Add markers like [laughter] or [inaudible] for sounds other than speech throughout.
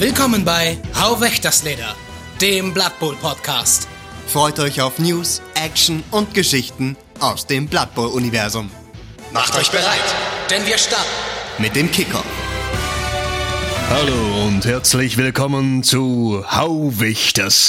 Willkommen bei Hau weg das Leder, dem Blood Bowl Podcast. Freut euch auf News, Action und Geschichten aus dem Blood Bowl Universum. Macht euch bereit, denn wir starten Mit dem Kicker. Hallo und herzlich willkommen zu Hau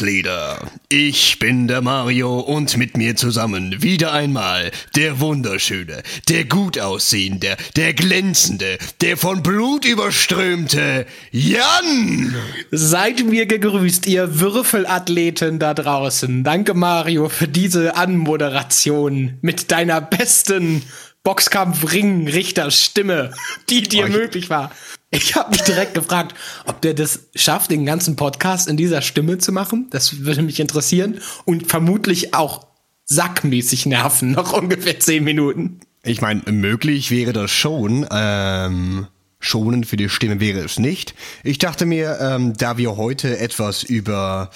Leder. Ich bin der Mario und mit mir zusammen wieder einmal der wunderschöne, der gut aussehende, der glänzende, der von Blut überströmte Jan. Seid mir gegrüßt, ihr Würfelathleten da draußen. Danke, Mario, für diese Anmoderation mit deiner besten Boxkampf-Ring-Richter-Stimme, die dir Oh, ich- möglich war. Ich habe mich direkt gefragt, ob der das schafft, den ganzen Podcast in dieser Stimme zu machen. Das würde mich interessieren. Und vermutlich auch sackmäßig nerven, noch ungefähr zehn Minuten. Ich meine, möglich wäre das schon. Ähm, schonend für die Stimme wäre es nicht. Ich dachte mir, ähm, da wir heute etwas über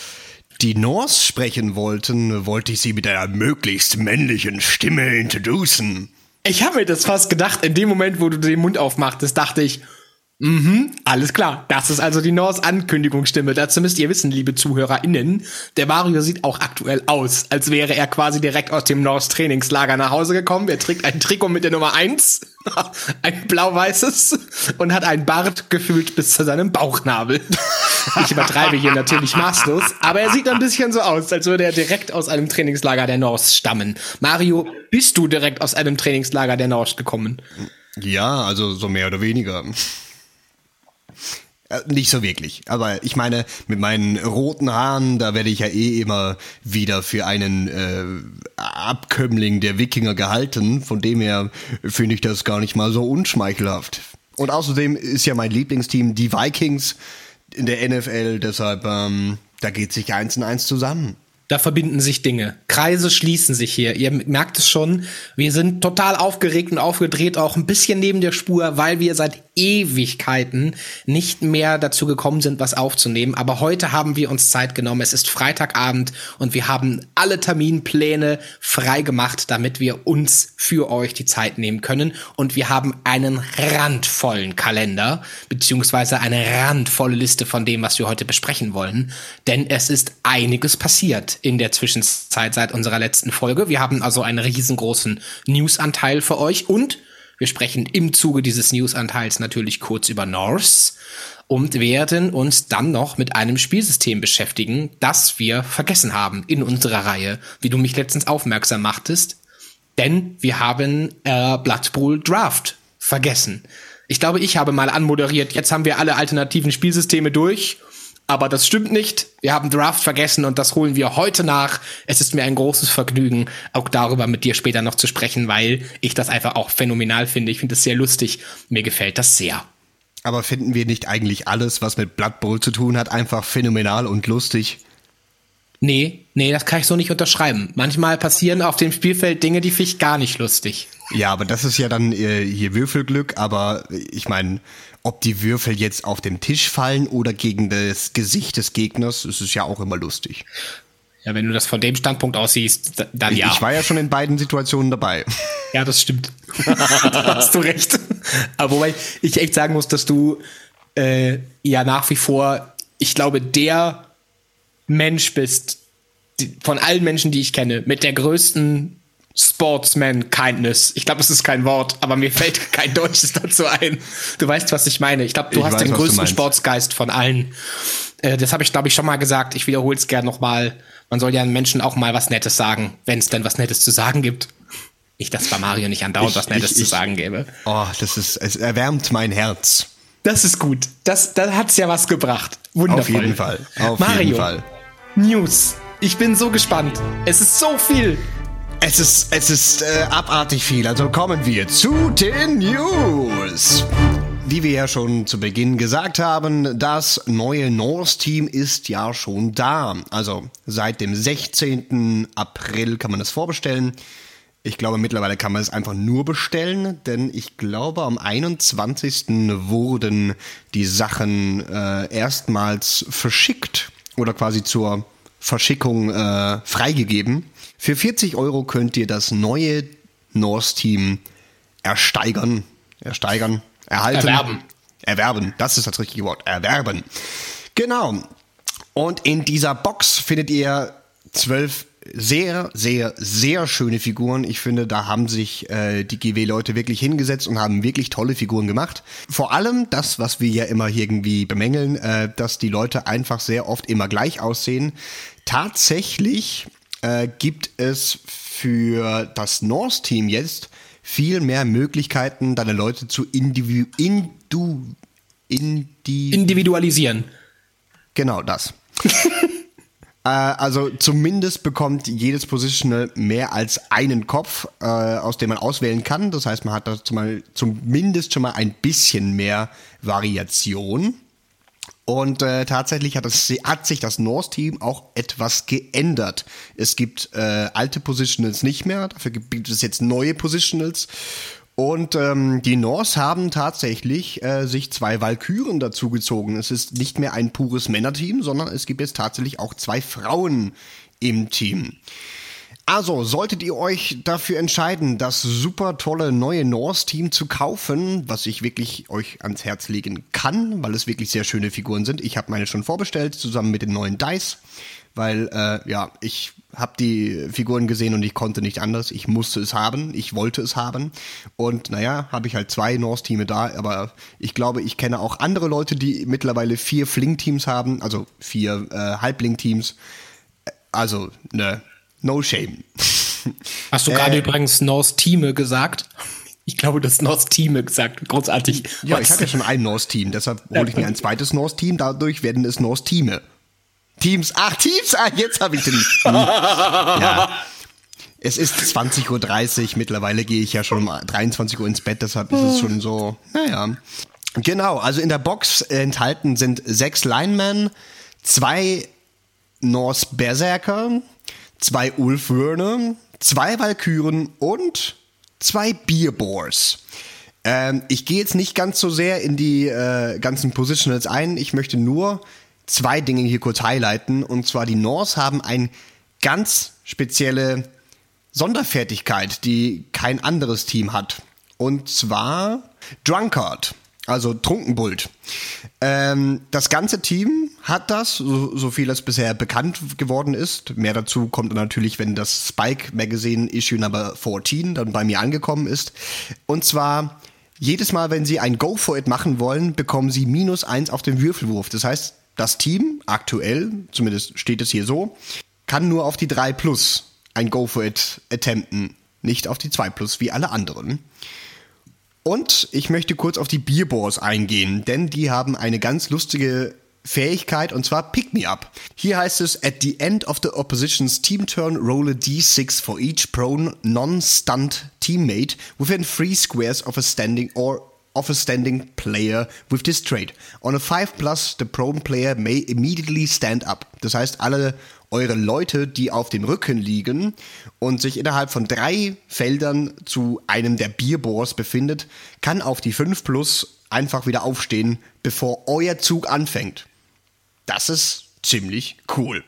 die Norse sprechen wollten, wollte ich sie mit einer möglichst männlichen Stimme introducen. Ich habe mir das fast gedacht, in dem Moment, wo du den Mund aufmachtest, dachte ich, mhm, alles klar. Das ist also die Norse Ankündigungsstimme. Dazu müsst ihr wissen, liebe ZuhörerInnen, der Mario sieht auch aktuell aus, als wäre er quasi direkt aus dem Norse Trainingslager nach Hause gekommen. Er trägt ein Trikot mit der Nummer eins, [laughs] ein blau-weißes und hat einen Bart gefühlt bis zu seinem Bauchnabel. [laughs] Ich übertreibe hier natürlich maßlos, aber er sieht ein bisschen so aus, als würde er direkt aus einem Trainingslager der Norse stammen. Mario, bist du direkt aus einem Trainingslager der Norse gekommen? Ja, also so mehr oder weniger. Äh, Nicht so wirklich. Aber ich meine, mit meinen roten Haaren, da werde ich ja eh immer wieder für einen äh, Abkömmling der Wikinger gehalten. Von dem her finde ich das gar nicht mal so unschmeichelhaft. Und außerdem ist ja mein Lieblingsteam die Vikings in der NFL, deshalb ähm, da geht sich eins und eins zusammen. Da verbinden sich Dinge. Kreise schließen sich hier. Ihr merkt es schon. Wir sind total aufgeregt und aufgedreht, auch ein bisschen neben der Spur, weil wir seit Ewigkeiten nicht mehr dazu gekommen sind, was aufzunehmen. Aber heute haben wir uns Zeit genommen. Es ist Freitagabend und wir haben alle Terminpläne frei gemacht, damit wir uns für euch die Zeit nehmen können. Und wir haben einen randvollen Kalender, beziehungsweise eine randvolle Liste von dem, was wir heute besprechen wollen. Denn es ist einiges passiert in der Zwischenzeit seit unserer letzten Folge. Wir haben also einen riesengroßen Newsanteil für euch und wir sprechen im Zuge dieses Newsanteils natürlich kurz über Norse und werden uns dann noch mit einem Spielsystem beschäftigen, das wir vergessen haben in unserer Reihe, wie du mich letztens aufmerksam machtest. Denn wir haben äh, Blood Bowl Draft vergessen. Ich glaube, ich habe mal anmoderiert, jetzt haben wir alle alternativen Spielsysteme durch. Aber das stimmt nicht. Wir haben Draft vergessen und das holen wir heute nach. Es ist mir ein großes Vergnügen, auch darüber mit dir später noch zu sprechen, weil ich das einfach auch phänomenal finde. Ich finde es sehr lustig. Mir gefällt das sehr. Aber finden wir nicht eigentlich alles, was mit Blood Bowl zu tun hat, einfach phänomenal und lustig? Nee, nee, das kann ich so nicht unterschreiben. Manchmal passieren auf dem Spielfeld Dinge, die finde ich gar nicht lustig. Ja, aber das ist ja dann äh, hier Würfelglück, aber ich meine, ob die Würfel jetzt auf den Tisch fallen oder gegen das Gesicht des Gegners, ist es ja auch immer lustig. Ja, wenn du das von dem Standpunkt aus siehst, dann ja. Ich war ja schon in beiden Situationen dabei. Ja, das stimmt. [laughs] da hast du recht. Aber wobei ich echt sagen muss, dass du äh, ja nach wie vor, ich glaube, der Mensch bist, die, von allen Menschen, die ich kenne, mit der größten Sportsman-Kindness. Ich glaube, es ist kein Wort, aber mir fällt [laughs] kein Deutsches dazu ein. Du weißt, was ich meine. Ich glaube, du Ich hast weiß, den größten. Sportsgeist von allen. Äh, das habe ich, glaube ich, schon mal gesagt. Ich wiederhole es gerne nochmal. Man soll ja den Menschen auch mal was Nettes sagen, wenn es denn was Nettes zu sagen gibt. Nicht, dass bei Mario nicht andauernd Ich- was Nettes ich- zu sagen gäbe. Oh, das ist, es erwärmt mein Herz. Das ist gut. Das, da hat's ja was gebracht. Wundervoll. Auf jeden Fall. Auf Mario, jeden Fall. News. Ich bin so gespannt. Es ist so viel. Es ist, es ist äh, abartig viel. Also kommen wir zu den News. Wie wir ja schon zu Beginn gesagt haben, das neue Norse-Team ist ja schon da. Also seit dem 16. April kann man es vorbestellen. Ich glaube, mittlerweile kann man es einfach nur bestellen, denn ich glaube, am 21. wurden die Sachen äh, erstmals verschickt oder quasi zur Verschickung äh, freigegeben. Für 40 Euro könnt ihr das neue Norse-Team ersteigern, ersteigern, erhalten. Erwerben. Erwerben, das ist das richtige Wort. Erwerben. Genau. Und in dieser Box findet ihr zwölf sehr, sehr, sehr schöne Figuren. Ich finde, da haben sich äh, die GW-Leute wirklich hingesetzt und haben wirklich tolle Figuren gemacht. Vor allem das, was wir ja immer irgendwie bemängeln, äh, dass die Leute einfach sehr oft immer gleich aussehen. Tatsächlich äh, gibt es für das Norse-Team jetzt viel mehr Möglichkeiten, deine Leute zu individu indu indi Individualisieren. Genau das. [laughs] Äh, also zumindest bekommt jedes Positional mehr als einen Kopf, äh, aus dem man auswählen kann. Das heißt, man hat da zumal, zumindest schon mal ein bisschen mehr Variation. Und äh, tatsächlich hat, das, hat sich das Norse-Team auch etwas geändert. Es gibt äh, alte Positionals nicht mehr, dafür gibt es jetzt neue Positionals. Und ähm, die Norse haben tatsächlich äh, sich zwei Valkyren dazugezogen. Es ist nicht mehr ein pures Männerteam, sondern es gibt jetzt tatsächlich auch zwei Frauen im Team. Also, solltet ihr euch dafür entscheiden, das super tolle neue Norse-Team zu kaufen, was ich wirklich euch ans Herz legen kann, weil es wirklich sehr schöne Figuren sind. Ich habe meine schon vorbestellt, zusammen mit den neuen Dice, weil, äh, ja, ich habe die Figuren gesehen und ich konnte nicht anders. Ich musste es haben, ich wollte es haben. Und naja, habe ich halt zwei Norse-Teame da, aber ich glaube, ich kenne auch andere Leute, die mittlerweile vier Fling-Teams haben, also vier äh, Halbling-Teams. Also, ne, no shame. [laughs] Hast du gerade äh, übrigens Norse-Teame gesagt? Ich glaube, du hast Norse-Teame gesagt. Großartig. Ja, ich hatte ja schon ein Norse-Team, deshalb hole ich mir ein zweites Norse-Team, dadurch werden es Norse-Teame. Teams. Ach, Teams. Ah, jetzt habe ich den. [laughs] ja. Es ist 20.30 Uhr. Mittlerweile gehe ich ja schon um 23 Uhr ins Bett. Deshalb ist es schon so. Naja. Genau. Also in der Box enthalten sind sechs Linemen, zwei Norse Berserker, zwei Ulfwürne, zwei Valkyren und zwei Bierbors. Ähm, ich gehe jetzt nicht ganz so sehr in die äh, ganzen Positionals ein. Ich möchte nur zwei Dinge hier kurz highlighten. Und zwar die Norse haben eine ganz spezielle Sonderfertigkeit, die kein anderes Team hat. Und zwar Drunkard, also Trunkenbult. Ähm, das ganze Team hat das, so, so viel es bisher bekannt geworden ist. Mehr dazu kommt natürlich, wenn das Spike Magazine Issue Number 14 dann bei mir angekommen ist. Und zwar jedes Mal, wenn sie ein Go for it machen wollen, bekommen sie minus eins auf den Würfelwurf. Das heißt, das Team aktuell, zumindest steht es hier so, kann nur auf die 3 Plus ein Go for It attempten, nicht auf die 2 Plus wie alle anderen. Und ich möchte kurz auf die Bierbors eingehen, denn die haben eine ganz lustige Fähigkeit und zwar Pick Me Up. Hier heißt es, at the end of the opposition's team turn, roll a d6 for each prone non-stunned teammate within three squares of a standing or of a standing player with this trait. On a 5 plus, the prone player may immediately stand up. Das heißt, alle eure Leute, die auf dem Rücken liegen und sich innerhalb von drei Feldern zu einem der Bierbors befindet, kann auf die 5 plus einfach wieder aufstehen, bevor euer Zug anfängt. Das ist ziemlich cool.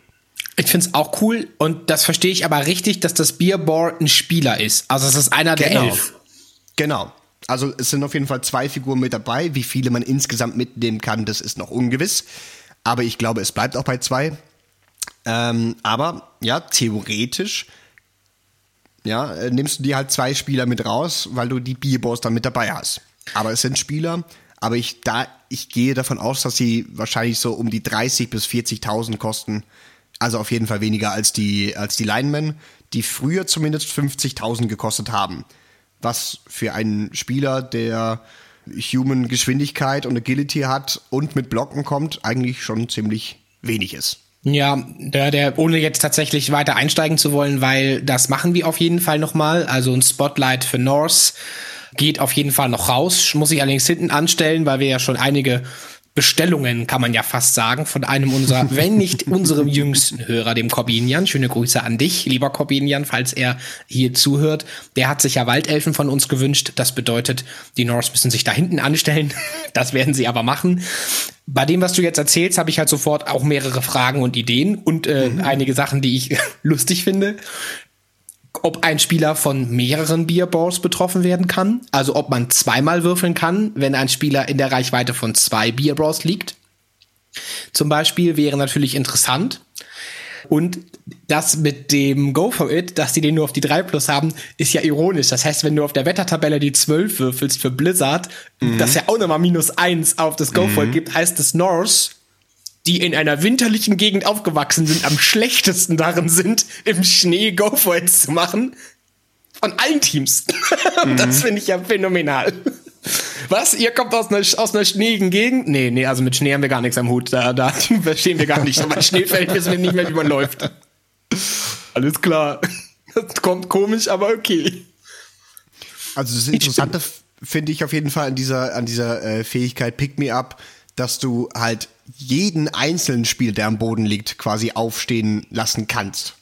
Ich finde es auch cool und das verstehe ich aber richtig, dass das Bierboard ein Spieler ist. Also es ist einer der genau. elf. Genau. Also es sind auf jeden Fall zwei Figuren mit dabei. Wie viele man insgesamt mitnehmen kann, das ist noch ungewiss. Aber ich glaube, es bleibt auch bei zwei. Ähm, aber ja, theoretisch ja, äh, nimmst du dir halt zwei Spieler mit raus, weil du die Bierboss dann mit dabei hast. Aber es sind Spieler, aber ich, da, ich gehe davon aus, dass sie wahrscheinlich so um die 30 bis 40.000 kosten. Also auf jeden Fall weniger als die, als die Linemen, die früher zumindest 50.000 gekostet haben was für einen Spieler, der Human Geschwindigkeit und Agility hat und mit Blocken kommt, eigentlich schon ziemlich wenig ist. Ja, der, der, ohne jetzt tatsächlich weiter einsteigen zu wollen, weil das machen wir auf jeden Fall nochmal. Also ein Spotlight für Norse geht auf jeden Fall noch raus. Muss ich allerdings hinten anstellen, weil wir ja schon einige Bestellungen, kann man ja fast sagen, von einem unserer, [laughs] wenn nicht unserem jüngsten Hörer, dem Corbinian. Schöne Grüße an dich, lieber Corbinian, falls er hier zuhört. Der hat sich ja Waldelfen von uns gewünscht. Das bedeutet, die Norse müssen sich da hinten anstellen. [laughs] Das werden sie aber machen. Bei dem, was du jetzt erzählst, habe ich halt sofort auch mehrere Fragen und Ideen und äh, mhm. einige Sachen, die ich [laughs] lustig finde ob ein Spieler von mehreren Bierballs betroffen werden kann. Also ob man zweimal würfeln kann, wenn ein Spieler in der Reichweite von zwei Bierballs liegt. zum Beispiel wäre natürlich interessant. Und das mit dem Go for It, dass die den nur auf die 3 plus haben, ist ja ironisch. Das heißt, wenn du auf der Wettertabelle die 12 würfelst für Blizzard, mhm. das ja auch nochmal minus 1 auf das Go for It mhm. gibt, heißt das Norse, die in einer winterlichen Gegend aufgewachsen sind, am schlechtesten darin sind, im Schnee Go for It zu machen. Von allen Teams. [laughs] Mhm. das finde ich ja phänomenal. Was? Ihr kommt aus einer, aus einer schneeigen Gegend? Nee, nee, also mit Schnee haben wir gar nichts am Hut. Da, da [laughs] verstehen wir gar nicht. Aber Schnee fällt, wissen wir nicht mehr, wie man läuft. Alles klar. Das kommt komisch, aber okay. Also das Interessante finde ich auf jeden Fall an dieser, an dieser äh, Fähigkeit Pick Me Up, dass du halt jeden einzelnen Spiel, der am Boden liegt, quasi aufstehen lassen kannst.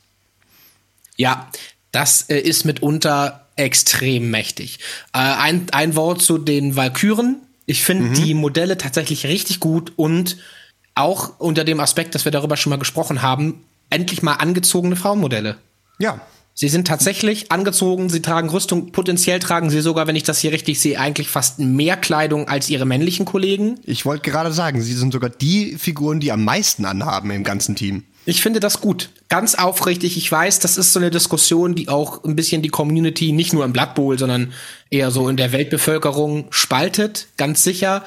Ja, das äh, ist mitunter extrem mächtig. Äh, ein, ein Wort zu den Valkyren. Ich finde mhm. die Modelle tatsächlich richtig gut und auch unter dem Aspekt, dass wir darüber schon mal gesprochen haben, endlich mal angezogene Frauenmodelle. Ja. Sie sind tatsächlich angezogen, sie tragen Rüstung, potenziell tragen sie sogar, wenn ich das hier richtig sehe, eigentlich fast mehr Kleidung als ihre männlichen Kollegen. Ich wollte gerade sagen, sie sind sogar die Figuren, die am meisten anhaben im ganzen Team. Ich finde das gut. Ganz aufrichtig. Ich weiß, das ist so eine Diskussion, die auch ein bisschen die Community nicht nur im Blood Bowl, sondern eher so in der Weltbevölkerung spaltet, ganz sicher.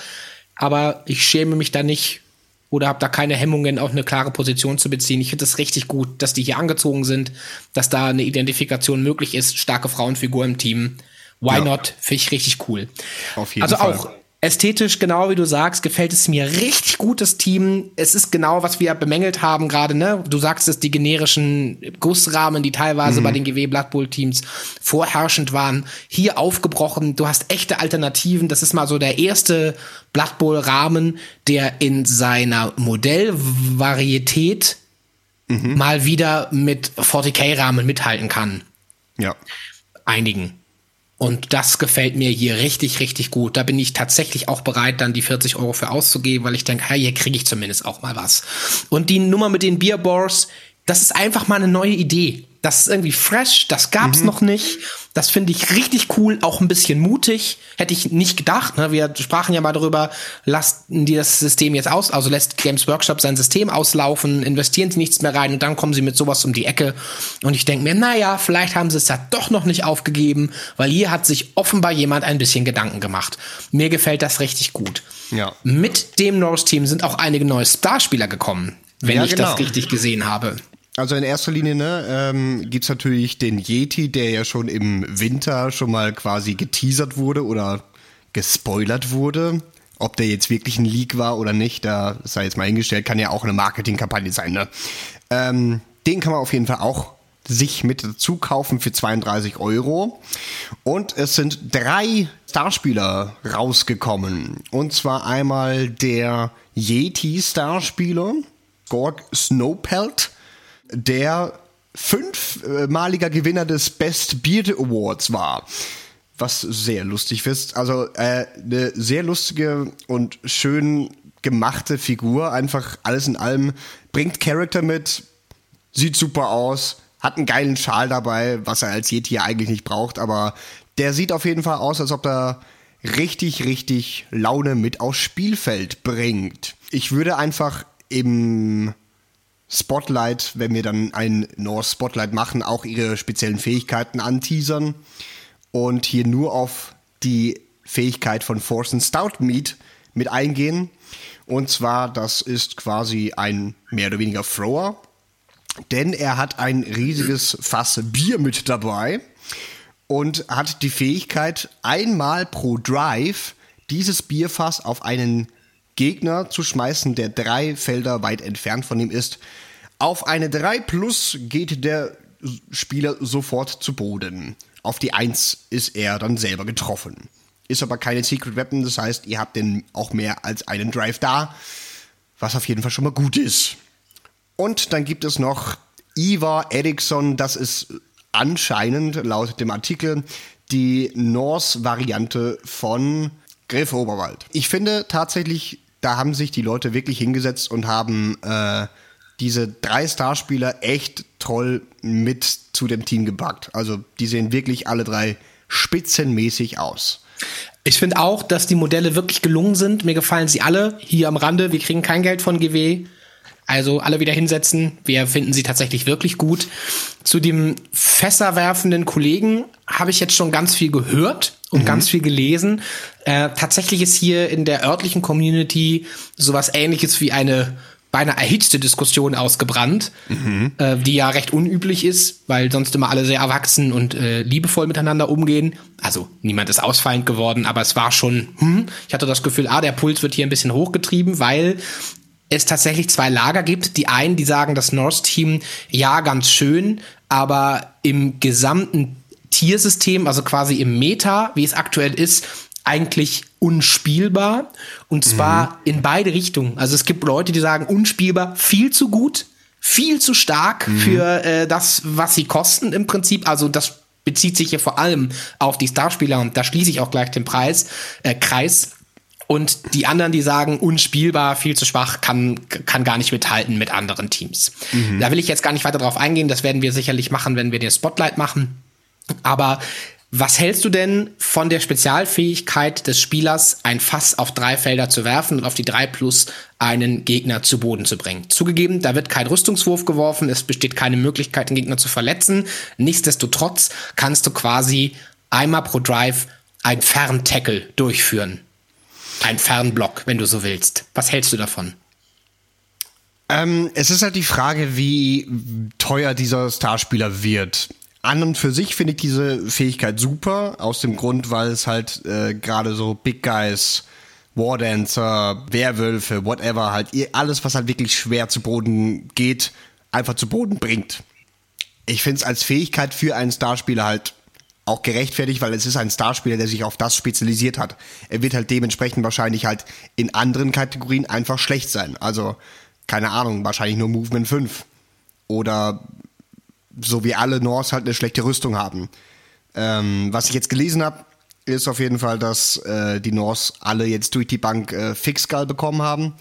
Aber ich schäme mich da nicht oder habe da keine Hemmungen, auch eine klare Position zu beziehen. Ich finde es richtig gut, dass die hier angezogen sind, dass da eine Identifikation möglich ist. Starke Frauenfigur im Team. Why ja. not? Finde ich richtig cool. Auf jeden also Fall. auch Ästhetisch, genau wie du sagst, gefällt es mir richtig gut, das Team. Es ist genau, was wir bemängelt haben gerade, ne? Du sagst es, die generischen Gussrahmen, die teilweise mhm. bei den GW Blood Bowl Teams vorherrschend waren, hier aufgebrochen. Du hast echte Alternativen. Das ist mal so der erste Blood Bowl Rahmen, der in seiner Modellvarietät mhm. mal wieder mit 40k Rahmen mithalten kann. Ja. Einigen. Und das gefällt mir hier richtig, richtig gut. Da bin ich tatsächlich auch bereit, dann die 40 Euro für auszugeben, weil ich denke, hey, hier kriege ich zumindest auch mal was. Und die Nummer mit den Bierbors, das ist einfach mal eine neue Idee. Das ist irgendwie fresh, das gab's mhm. noch nicht. Das finde ich richtig cool, auch ein bisschen mutig. Hätte ich nicht gedacht. Ne? Wir sprachen ja mal darüber, lassen die das System jetzt aus, also lässt Games Workshop sein System auslaufen, investieren sie nichts mehr rein und dann kommen sie mit sowas um die Ecke. Und ich denke mir, naja, vielleicht haben sie es ja doch noch nicht aufgegeben, weil hier hat sich offenbar jemand ein bisschen Gedanken gemacht. Mir gefällt das richtig gut. Ja. Mit dem Norse-Team sind auch einige neue Starspieler gekommen, wenn ja, ich genau. das richtig gesehen habe. Also in erster Linie ne, ähm, gibt natürlich den Yeti, der ja schon im Winter schon mal quasi geteasert wurde oder gespoilert wurde. Ob der jetzt wirklich ein Leak war oder nicht, da sei jetzt mal hingestellt, kann ja auch eine Marketingkampagne sein. Ne? Ähm, den kann man auf jeden Fall auch sich mit dazu kaufen für 32 Euro. Und es sind drei Starspieler rausgekommen. Und zwar einmal der Yeti-Starspieler, Gorg Snowpelt der fünfmaliger Gewinner des Best Beard Awards war. Was sehr lustig ist. Also äh, eine sehr lustige und schön gemachte Figur. Einfach alles in allem. Bringt Charakter mit, sieht super aus, hat einen geilen Schal dabei, was er als Yeti eigentlich nicht braucht, aber der sieht auf jeden Fall aus, als ob er richtig, richtig Laune mit aufs Spielfeld bringt. Ich würde einfach im Spotlight, wenn wir dann ein North Spotlight machen, auch ihre speziellen Fähigkeiten anteasern und hier nur auf die Fähigkeit von Force and Stout Meat mit eingehen. Und zwar, das ist quasi ein mehr oder weniger Thrower, denn er hat ein riesiges Fass Bier mit dabei und hat die Fähigkeit, einmal pro Drive dieses Bierfass auf einen Gegner zu schmeißen, der drei Felder weit entfernt von ihm ist. Auf eine 3 plus geht der Spieler sofort zu Boden. Auf die 1 ist er dann selber getroffen. Ist aber keine Secret Weapon, das heißt, ihr habt denn auch mehr als einen Drive da, was auf jeden Fall schon mal gut ist. Und dann gibt es noch Ivar Eriksson, das ist anscheinend laut dem Artikel die Norse-Variante von Griff Oberwald. Ich finde tatsächlich da haben sich die Leute wirklich hingesetzt und haben äh, diese drei Starspieler echt toll mit zu dem Team gepackt. Also die sehen wirklich alle drei spitzenmäßig aus. Ich finde auch, dass die Modelle wirklich gelungen sind. Mir gefallen sie alle. Hier am Rande, wir kriegen kein Geld von GW. Also alle wieder hinsetzen. Wir finden sie tatsächlich wirklich gut. Zu dem fässerwerfenden Kollegen habe ich jetzt schon ganz viel gehört und mhm. ganz viel gelesen. Äh, tatsächlich ist hier in der örtlichen Community sowas ähnliches wie eine beinahe erhitzte Diskussion ausgebrannt, mhm. äh, die ja recht unüblich ist, weil sonst immer alle sehr erwachsen und äh, liebevoll miteinander umgehen. Also niemand ist ausfallend geworden, aber es war schon, hm, ich hatte das Gefühl, ah, der Puls wird hier ein bisschen hochgetrieben, weil es tatsächlich zwei Lager gibt. Die einen, die sagen, das Norse-Team, ja, ganz schön, aber im gesamten Tiersystem, also quasi im Meta, wie es aktuell ist, eigentlich unspielbar. Und zwar mhm. in beide Richtungen. Also es gibt Leute, die sagen, unspielbar, viel zu gut, viel zu stark mhm. für äh, das, was sie kosten im Prinzip. Also das bezieht sich hier vor allem auf die Starspieler und da schließe ich auch gleich den Preis, äh, Kreis. Und die anderen, die sagen, unspielbar, viel zu schwach, kann, kann gar nicht mithalten mit anderen Teams. Mhm. Da will ich jetzt gar nicht weiter drauf eingehen. Das werden wir sicherlich machen, wenn wir den Spotlight machen. Aber was hältst du denn von der Spezialfähigkeit des Spielers, ein Fass auf drei Felder zu werfen und auf die drei plus einen Gegner zu Boden zu bringen? Zugegeben, da wird kein Rüstungswurf geworfen, es besteht keine Möglichkeit, den Gegner zu verletzen. Nichtsdestotrotz kannst du quasi einmal pro Drive ein Ferntackle durchführen. Ein Fernblock, wenn du so willst. Was hältst du davon? Ähm, es ist halt die Frage, wie teuer dieser Starspieler wird an und für sich finde ich diese Fähigkeit super, aus dem Grund, weil es halt äh, gerade so Big Guys, Wardancer, Werwölfe, whatever, halt alles, was halt wirklich schwer zu Boden geht, einfach zu Boden bringt. Ich finde es als Fähigkeit für einen Starspieler halt auch gerechtfertigt, weil es ist ein Starspieler, der sich auf das spezialisiert hat. Er wird halt dementsprechend wahrscheinlich halt in anderen Kategorien einfach schlecht sein. Also, keine Ahnung, wahrscheinlich nur Movement 5. Oder so wie alle Norse halt eine schlechte Rüstung haben. Ähm, was ich jetzt gelesen habe, ist auf jeden Fall, dass äh, die Norse alle jetzt durch die Bank äh, Fixgull bekommen haben,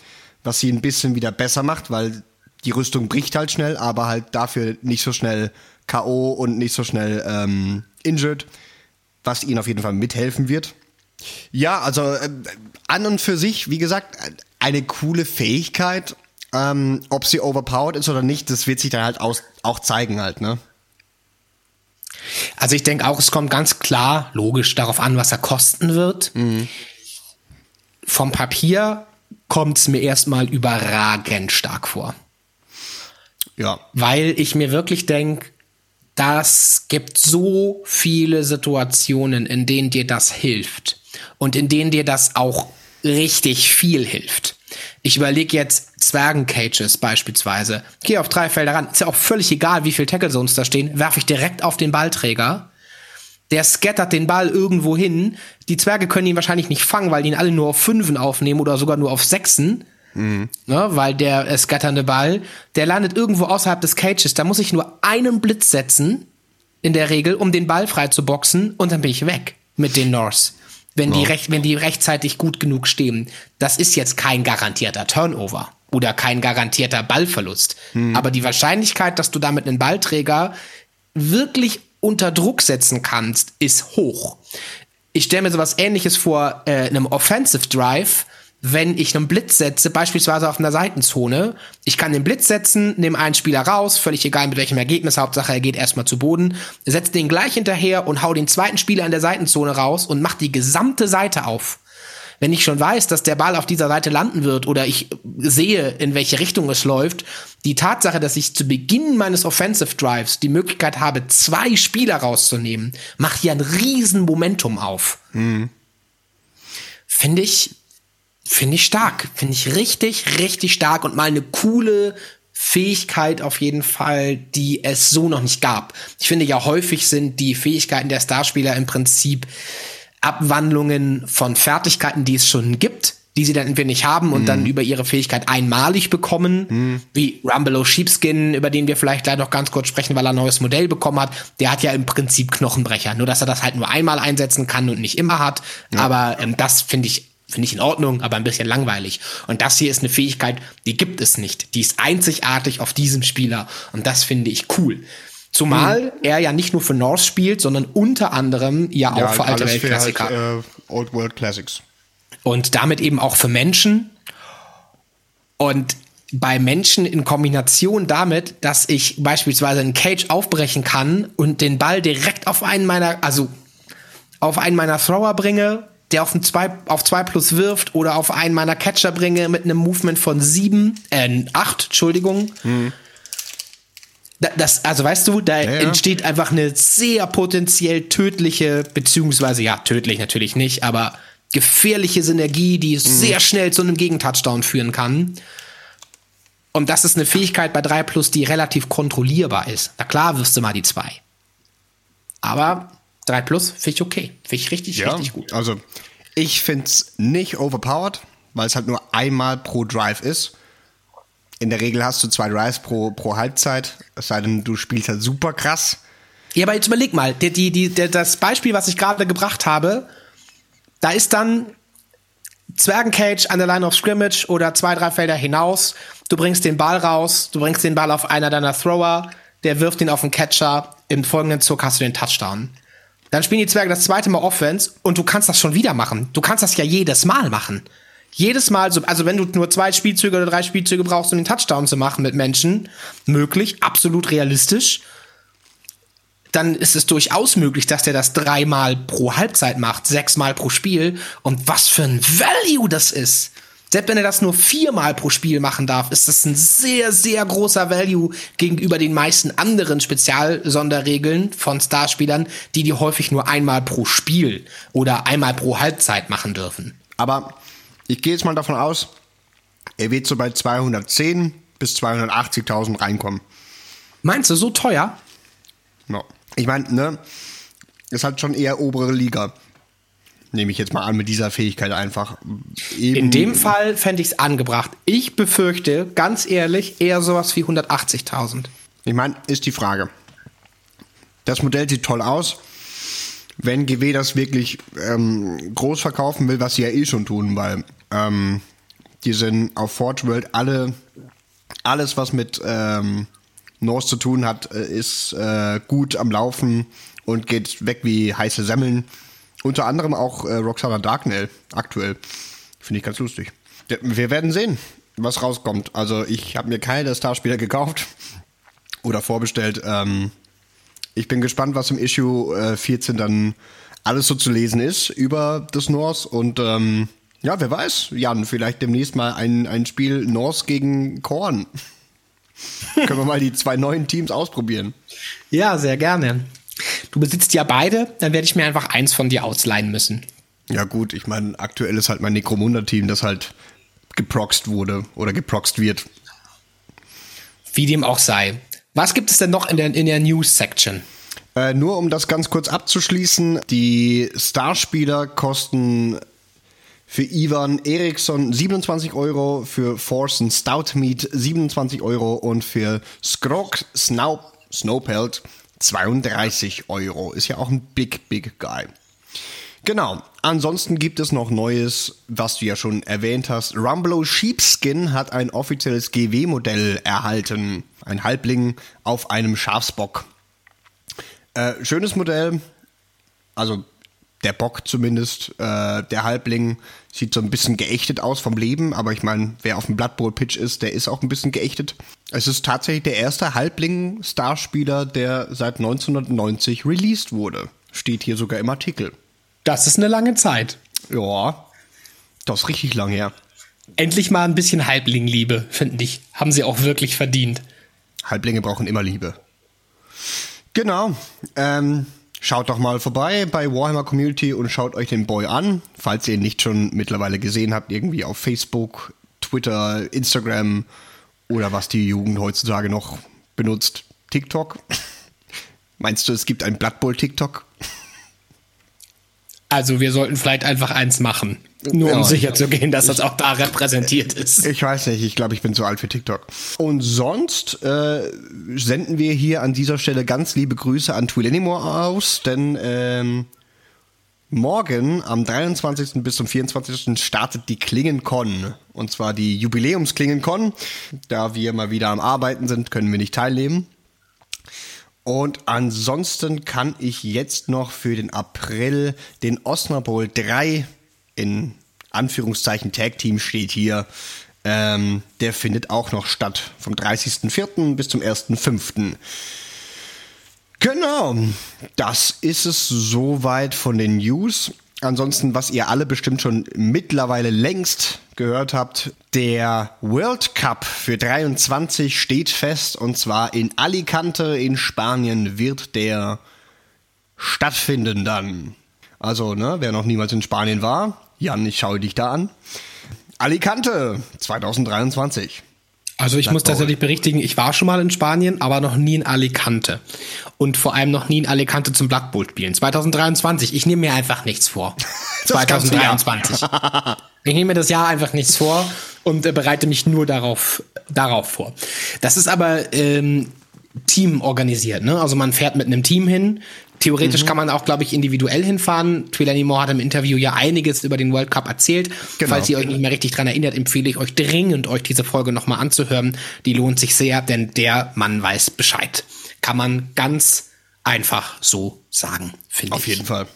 was sie ein bisschen wieder besser macht, weil die Rüstung bricht halt schnell, aber halt dafür nicht so schnell K.O. und nicht so schnell ähm, injured, was ihnen auf jeden Fall mithelfen wird. Ja, also äh, an und für sich, wie gesagt, eine coole Fähigkeit ähm, ob sie overpowered ist oder nicht, das wird sich dann halt aus, auch zeigen halt, ne? Also ich denke auch, es kommt ganz klar, logisch darauf an, was er kosten wird. Mhm. Vom Papier kommt es mir erstmal überragend stark vor. Ja. Weil ich mir wirklich denke, das gibt so viele Situationen, in denen dir das hilft und in denen dir das auch richtig viel hilft. Ich überlege jetzt Zwergencages beispielsweise. Gehe auf drei Felder ran. Ist ja auch völlig egal, wie viele Tackle Zones da stehen. Werfe ich direkt auf den Ballträger. Der scattert den Ball irgendwo hin. Die Zwerge können ihn wahrscheinlich nicht fangen, weil die ihn alle nur auf Fünfen aufnehmen oder sogar nur auf Sechsen. Mhm. Ne, weil der äh, scatternde Ball, der landet irgendwo außerhalb des Cages. Da muss ich nur einen Blitz setzen, in der Regel, um den Ball frei zu boxen und dann bin ich weg mit den Norse wenn die, recht, wenn die rechtzeitig gut genug stehen. Das ist jetzt kein garantierter Turnover oder kein garantierter Ballverlust. Hm. Aber die Wahrscheinlichkeit, dass du damit einen Ballträger wirklich unter Druck setzen kannst, ist hoch. Ich stelle mir sowas ähnliches vor, äh, einem Offensive Drive, wenn ich einen Blitz setze, beispielsweise auf einer Seitenzone, ich kann den Blitz setzen, nehme einen Spieler raus, völlig egal mit welchem Ergebnis, Hauptsache er geht erstmal zu Boden, setze den gleich hinterher und hau den zweiten Spieler in der Seitenzone raus und mach die gesamte Seite auf. Wenn ich schon weiß, dass der Ball auf dieser Seite landen wird oder ich sehe, in welche Richtung es läuft, die Tatsache, dass ich zu Beginn meines Offensive Drives die Möglichkeit habe, zwei Spieler rauszunehmen, macht hier ein riesen Momentum auf. Mhm. Finde ich Finde ich stark. Finde ich richtig, richtig stark und mal eine coole Fähigkeit auf jeden Fall, die es so noch nicht gab. Ich finde ja häufig sind die Fähigkeiten der Starspieler im Prinzip Abwandlungen von Fertigkeiten, die es schon gibt, die sie dann entweder nicht haben und mm. dann über ihre Fähigkeit einmalig bekommen, mm. wie Rumbelow Sheepskin, über den wir vielleicht gleich noch ganz kurz sprechen, weil er ein neues Modell bekommen hat. Der hat ja im Prinzip Knochenbrecher, nur dass er das halt nur einmal einsetzen kann und nicht immer hat. Ja. Aber ähm, das finde ich Finde ich in Ordnung, aber ein bisschen langweilig. Und das hier ist eine Fähigkeit, die gibt es nicht. Die ist einzigartig auf diesem Spieler. Und das finde ich cool. Zumal mhm. er ja nicht nur für North spielt, sondern unter anderem ja auch ja, für alte Weltklassiker. Halt, äh, Old World Classics. Und damit eben auch für Menschen. Und bei Menschen in Kombination damit, dass ich beispielsweise einen Cage aufbrechen kann und den Ball direkt auf einen meiner, also auf einen meiner Thrower bringe, der auf, ein zwei, auf zwei plus wirft oder auf einen meiner Catcher bringe mit einem Movement von sieben, äh, acht, Entschuldigung. Mhm. Das, also weißt du, da ja, ja. entsteht einfach eine sehr potenziell tödliche, beziehungsweise ja, tödlich natürlich nicht, aber gefährliche Synergie, die mhm. sehr schnell zu einem Gegentouchdown führen kann. Und das ist eine Fähigkeit bei 3 Plus, die relativ kontrollierbar ist. Na klar wirst du mal die 2. Aber 3 Plus finde ich okay. Finde ich richtig, ja, richtig gut. Also, ich finde es nicht overpowered, weil es halt nur einmal pro Drive ist. In der Regel hast du zwei Drives pro, pro Halbzeit, es sei denn, du spielst halt super krass. Ja, aber jetzt überleg mal, die, die, die, das Beispiel, was ich gerade gebracht habe, da ist dann Zwergencage an der Line of Scrimmage oder zwei, drei Felder hinaus. Du bringst den Ball raus, du bringst den Ball auf einer deiner Thrower, der wirft ihn auf den Catcher. Im folgenden Zug hast du den Touchdown. Dann spielen die Zwerge das zweite Mal Offense und du kannst das schon wieder machen. Du kannst das ja jedes Mal machen. Jedes Mal, so, also wenn du nur zwei Spielzüge oder drei Spielzüge brauchst, um den Touchdown zu machen mit Menschen, möglich, absolut realistisch dann ist es durchaus möglich, dass der das dreimal pro Halbzeit macht, sechsmal pro Spiel. Und was für ein Value das ist. Selbst wenn er das nur viermal pro Spiel machen darf, ist das ein sehr, sehr großer Value gegenüber den meisten anderen Spezialsonderregeln von Starspielern, die die häufig nur einmal pro Spiel oder einmal pro Halbzeit machen dürfen. Aber ich gehe jetzt mal davon aus, er wird so bei 210 bis 280.000 reinkommen. Meinst du, so teuer? No. Ich meine, ne, ist halt schon eher obere Liga. Nehme ich jetzt mal an, mit dieser Fähigkeit einfach. In dem Fall fände ich es angebracht. Ich befürchte, ganz ehrlich, eher sowas wie 180.000. Ich meine, ist die Frage. Das Modell sieht toll aus. Wenn GW das wirklich ähm, groß verkaufen will, was sie ja eh schon tun, weil ähm, die sind auf Forge World alle, alles, was mit ähm, Norse zu tun hat, äh, ist äh, gut am Laufen und geht weg wie heiße Semmeln. Unter anderem auch äh, Roxana Darknell aktuell. Finde ich ganz lustig. Wir werden sehen, was rauskommt. Also ich habe mir keine der Starspieler gekauft oder vorbestellt. Ähm, ich bin gespannt, was im Issue äh, 14 dann alles so zu lesen ist über das Norse und ähm, ja, wer weiß, Jan, vielleicht demnächst mal ein, ein Spiel Norse gegen Korn. [laughs] Können wir mal die zwei neuen Teams ausprobieren? Ja, sehr gerne. Du besitzt ja beide, dann werde ich mir einfach eins von dir ausleihen müssen. Ja, gut, ich meine, aktuell ist halt mein Necromunda-Team, das halt geproxt wurde oder geproxt wird. Wie dem auch sei. Was gibt es denn noch in der, in der News-Section? Äh, nur um das ganz kurz abzuschließen, die Starspieler kosten für Ivan Eriksson 27 Euro, für Forsen Stoutmeat 27 Euro und für Skrok Snow, Snowpelt 32 Euro. Ist ja auch ein Big, Big Guy. Genau. Ansonsten gibt es noch Neues, was du ja schon erwähnt hast. Rumblo Sheepskin hat ein offizielles GW-Modell erhalten. Ein Halbling auf einem Schafsbock. Äh, schönes Modell. Also der Bock zumindest, äh, der Halbling, sieht so ein bisschen geächtet aus vom Leben, aber ich meine, wer auf dem Blood Bowl Pitch ist, der ist auch ein bisschen geächtet. Es ist tatsächlich der erste Halbling-Starspieler, der seit 1990 released wurde. Steht hier sogar im Artikel. Das ist eine lange Zeit. Ja, das ist richtig lang her. Endlich mal ein bisschen Halbling-Liebe, finde ich. Haben sie auch wirklich verdient. Halblinge brauchen immer Liebe. Genau. Ähm, Schaut doch mal vorbei bei Warhammer Community und schaut euch den Boy an, falls ihr ihn nicht schon mittlerweile gesehen habt, irgendwie auf Facebook, Twitter, Instagram oder was die Jugend heutzutage noch benutzt. TikTok. [laughs] Meinst du, es gibt ein Blood Bowl TikTok? Also wir sollten vielleicht einfach eins machen. Nur um ja, sicher zu gehen, dass das auch da repräsentiert ist. Ich weiß nicht, ich glaube, ich bin zu alt für TikTok. Und sonst äh, senden wir hier an dieser Stelle ganz liebe Grüße an Twilenimore aus, denn ähm, morgen am 23. bis zum 24. startet die Klingencon. Und zwar die Jubiläumsklingencon. Da wir mal wieder am Arbeiten sind, können wir nicht teilnehmen. Und ansonsten kann ich jetzt noch für den April den Osnabrück 3 in Anführungszeichen Tag Team steht hier. Ähm, der findet auch noch statt. Vom 30.04. bis zum 1.05. Genau, das ist es soweit von den News. Ansonsten, was ihr alle bestimmt schon mittlerweile längst gehört habt, der World Cup für 23 steht fest und zwar in Alicante in Spanien wird der stattfinden dann. Also, ne, wer noch niemals in Spanien war, Jan, ich schaue dich da an. Alicante 2023. Also ich muss tatsächlich berichtigen, ich war schon mal in Spanien, aber noch nie in Alicante. Und vor allem noch nie in Alicante zum Blood Bowl spielen. 2023, ich nehme mir einfach nichts vor. [laughs] 2023. ich nehme mir das Jahr einfach nichts vor und äh, bereite mich nur darauf, darauf vor. Das ist aber ähm, Team organisiert, ne? Also man fährt mit einem Team hin, Theoretisch mhm. kann man auch, glaube ich, individuell hinfahren. Twilani Moore hat im Interview ja einiges über den World Cup erzählt. Genau. Falls ihr euch nicht mehr richtig dran erinnert, empfehle ich euch dringend, euch diese Folge nochmal anzuhören. Die lohnt sich sehr, denn der Mann weiß Bescheid. Kann man ganz einfach so sagen, finde ich. Auf jeden Fall.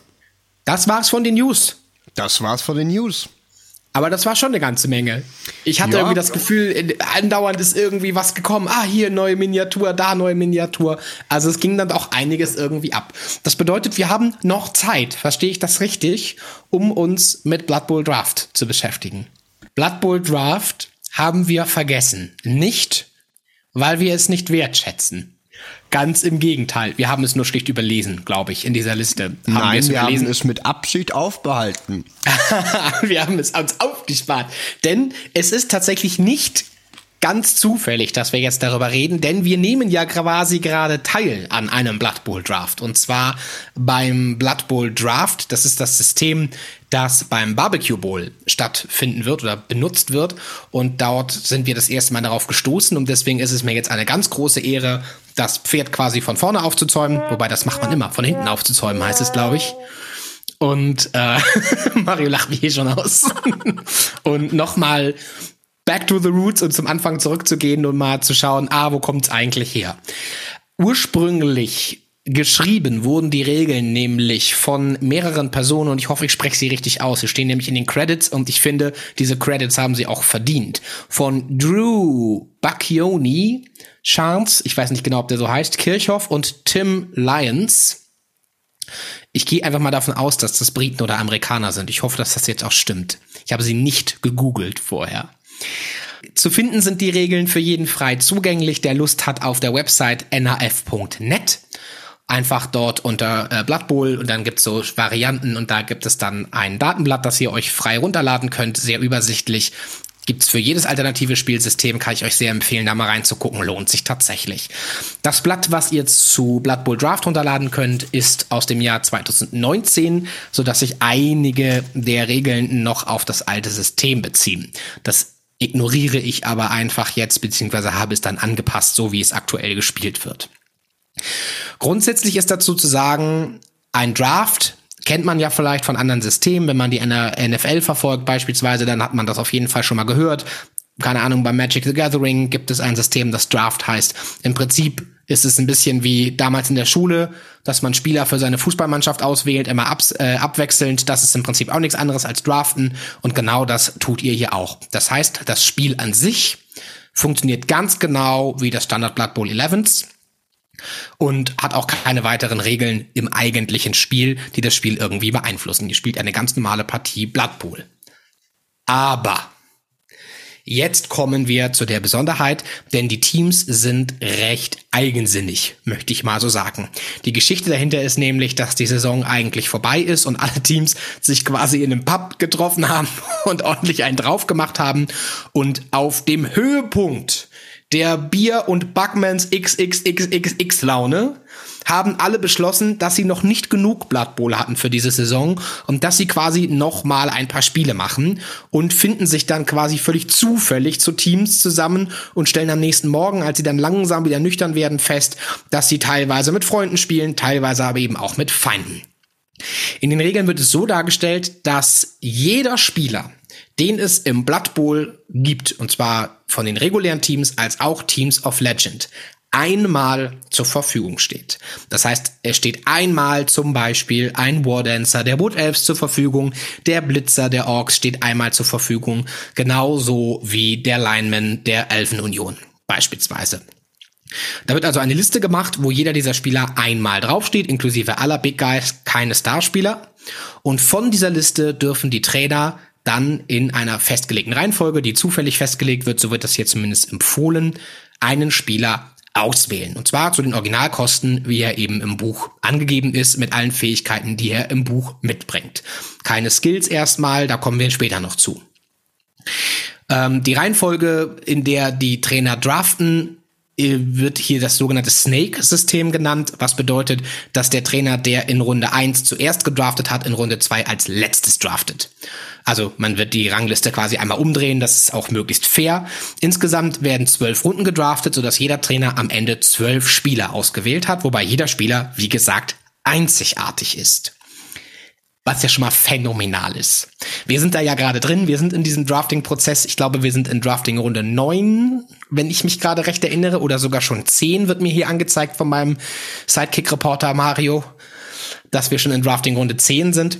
Das war's von den News. Das war's von den News. Aber das war schon eine ganze Menge. Ich hatte ja. irgendwie das Gefühl, andauernd ist irgendwie was gekommen. Ah, hier neue Miniatur, da neue Miniatur. Also es ging dann auch einiges irgendwie ab. Das bedeutet, wir haben noch Zeit, verstehe ich das richtig, um uns mit Blood Bowl Draft zu beschäftigen. Blood Bowl Draft haben wir vergessen. Nicht, weil wir es nicht wertschätzen. Ganz im Gegenteil. Wir haben es nur schlicht überlesen, glaube ich, in dieser Liste. Haben Nein, wir, es wir haben es mit Abschied aufbehalten. [laughs] wir haben es uns aufgespart. Denn es ist tatsächlich nicht ganz zufällig, dass wir jetzt darüber reden, denn wir nehmen ja quasi gerade teil an einem Blood Bowl Draft. Und zwar beim Blood Bowl Draft. Das ist das System, das beim Barbecue Bowl stattfinden wird oder benutzt wird. Und dort sind wir das erste Mal darauf gestoßen. Und deswegen ist es mir jetzt eine ganz große Ehre, das Pferd quasi von vorne aufzuzäumen. Wobei das macht man immer. Von hinten aufzuzäumen heißt es, glaube ich. Und äh, [laughs] Mario lacht mich hier schon aus. [laughs] und nochmal back to the roots und zum Anfang zurückzugehen und mal zu schauen, ah, wo kommt's eigentlich her? Ursprünglich geschrieben wurden die Regeln nämlich von mehreren Personen und ich hoffe, ich spreche sie richtig aus. Sie stehen nämlich in den Credits und ich finde, diese Credits haben sie auch verdient. Von Drew Bacchioni, Chance, ich weiß nicht genau, ob der so heißt, Kirchhoff und Tim Lyons. Ich gehe einfach mal davon aus, dass das Briten oder Amerikaner sind. Ich hoffe, dass das jetzt auch stimmt. Ich habe sie nicht gegoogelt vorher. Zu finden sind die Regeln für jeden frei zugänglich, der Lust hat auf der Website naf.net. Einfach dort unter äh, Blood Bowl und dann gibt's so Varianten und da gibt es dann ein Datenblatt, das ihr euch frei runterladen könnt, sehr übersichtlich. Gibt's für jedes alternative Spielsystem, kann ich euch sehr empfehlen, da mal reinzugucken, lohnt sich tatsächlich. Das Blatt, was ihr zu Blood Bowl Draft runterladen könnt, ist aus dem Jahr 2019, so dass sich einige der Regeln noch auf das alte System beziehen. Das ignoriere ich aber einfach jetzt, beziehungsweise habe es dann angepasst, so wie es aktuell gespielt wird. Grundsätzlich ist dazu zu sagen, ein Draft kennt man ja vielleicht von anderen Systemen, wenn man die NFL verfolgt beispielsweise, dann hat man das auf jeden Fall schon mal gehört. Keine Ahnung, bei Magic the Gathering gibt es ein System, das Draft heißt. Im Prinzip ist es ein bisschen wie damals in der Schule, dass man Spieler für seine Fußballmannschaft auswählt, immer abs, äh, abwechselnd. Das ist im Prinzip auch nichts anderes als Draften und genau das tut ihr hier auch. Das heißt, das Spiel an sich funktioniert ganz genau wie das Standard Blood Bowl 11s und hat auch keine weiteren Regeln im eigentlichen Spiel, die das Spiel irgendwie beeinflussen. Ihr spielt eine ganz normale Partie Blood Bowl. Aber Jetzt kommen wir zu der Besonderheit, denn die Teams sind recht eigensinnig, möchte ich mal so sagen. Die Geschichte dahinter ist nämlich, dass die Saison eigentlich vorbei ist und alle Teams sich quasi in einem Pub getroffen haben [laughs] und ordentlich einen drauf gemacht haben und auf dem Höhepunkt der Bier- und Buckmans XXXXX-Laune haben alle beschlossen, dass sie noch nicht genug Blood Bowl hatten für diese Saison und dass sie quasi noch mal ein paar Spiele machen und finden sich dann quasi völlig zufällig zu Teams zusammen und stellen am nächsten Morgen, als sie dann langsam wieder nüchtern werden, fest, dass sie teilweise mit Freunden spielen, teilweise aber eben auch mit Feinden. In den Regeln wird es so dargestellt, dass jeder Spieler den es im Blood Bowl gibt, und zwar von den regulären Teams als auch Teams of Legend, einmal zur Verfügung steht. Das heißt, es steht einmal zum Beispiel ein Wardancer der Wood Elves zur Verfügung, der Blitzer der Orks steht einmal zur Verfügung, genauso wie der Lineman der Elfenunion beispielsweise. Da wird also eine Liste gemacht, wo jeder dieser Spieler einmal draufsteht, inklusive aller Big Guys, keine Starspieler. Und von dieser Liste dürfen die Trainer dann in einer festgelegten Reihenfolge, die zufällig festgelegt wird, so wird das hier zumindest empfohlen, einen Spieler auswählen. Und zwar zu den Originalkosten, wie er eben im Buch angegeben ist, mit allen Fähigkeiten, die er im Buch mitbringt. Keine Skills erstmal, da kommen wir später noch zu. Ähm, die Reihenfolge, in der die Trainer draften, wird hier das sogenannte Snake-System genannt, was bedeutet, dass der Trainer, der in Runde 1 zuerst gedraftet hat, in Runde 2 als letztes draftet. Also man wird die Rangliste quasi einmal umdrehen, das ist auch möglichst fair. Insgesamt werden zwölf Runden gedraftet, sodass jeder Trainer am Ende zwölf Spieler ausgewählt hat, wobei jeder Spieler, wie gesagt, einzigartig ist was ja schon mal phänomenal ist. Wir sind da ja gerade drin, wir sind in diesem Drafting-Prozess. Ich glaube, wir sind in Drafting-Runde neun, wenn ich mich gerade recht erinnere, oder sogar schon zehn wird mir hier angezeigt von meinem Sidekick-Reporter Mario, dass wir schon in Drafting-Runde zehn sind.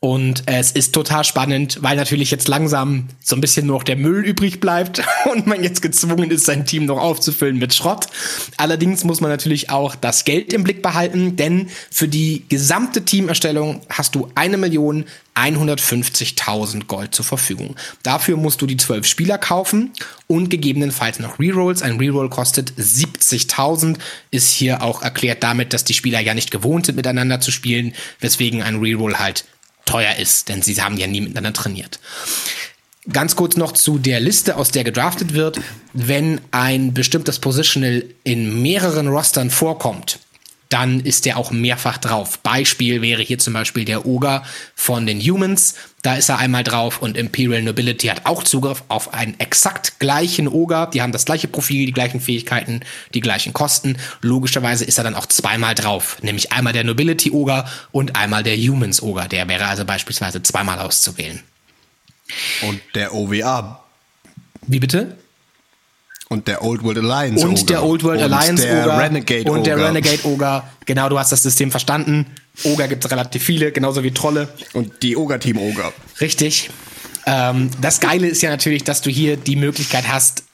Und es ist total spannend, weil natürlich jetzt langsam so ein bisschen nur noch der Müll übrig bleibt [laughs] und man jetzt gezwungen ist, sein Team noch aufzufüllen mit Schrott. Allerdings muss man natürlich auch das Geld im Blick behalten, denn für die gesamte Teamerstellung hast du eine Million 150.000 Gold zur Verfügung. Dafür musst du die zwölf Spieler kaufen und gegebenenfalls noch Rerolls. Ein Reroll kostet 70.000, ist hier auch erklärt damit, dass die Spieler ja nicht gewohnt sind, miteinander zu spielen, weswegen ein Reroll halt teuer ist, denn sie haben ja nie miteinander trainiert. Ganz kurz noch zu der Liste, aus der gedraftet wird. Wenn ein bestimmtes Positional in mehreren Rostern vorkommt, dann ist der auch mehrfach drauf. Beispiel wäre hier zum Beispiel der Ogre von den Humans. Da ist er einmal drauf und Imperial Nobility hat auch Zugriff auf einen exakt gleichen Ogre. Die haben das gleiche Profil, die gleichen Fähigkeiten, die gleichen Kosten. Logischerweise ist er dann auch zweimal drauf. Nämlich einmal der Nobility Ogre und einmal der Humans Ogre. Der wäre also beispielsweise zweimal auszuwählen. Und der OWA. Wie bitte? Und der Old World Alliance Und Ogre. der Old World und Alliance der Ogre. Renegade und der Ogre. Renegade Ogre. Genau, du hast das System verstanden. Ogre gibt es relativ viele, genauso wie Trolle. Und die Ogre-Team Ogre. Richtig. Ähm, das Geile ist ja natürlich, dass du hier die Möglichkeit hast,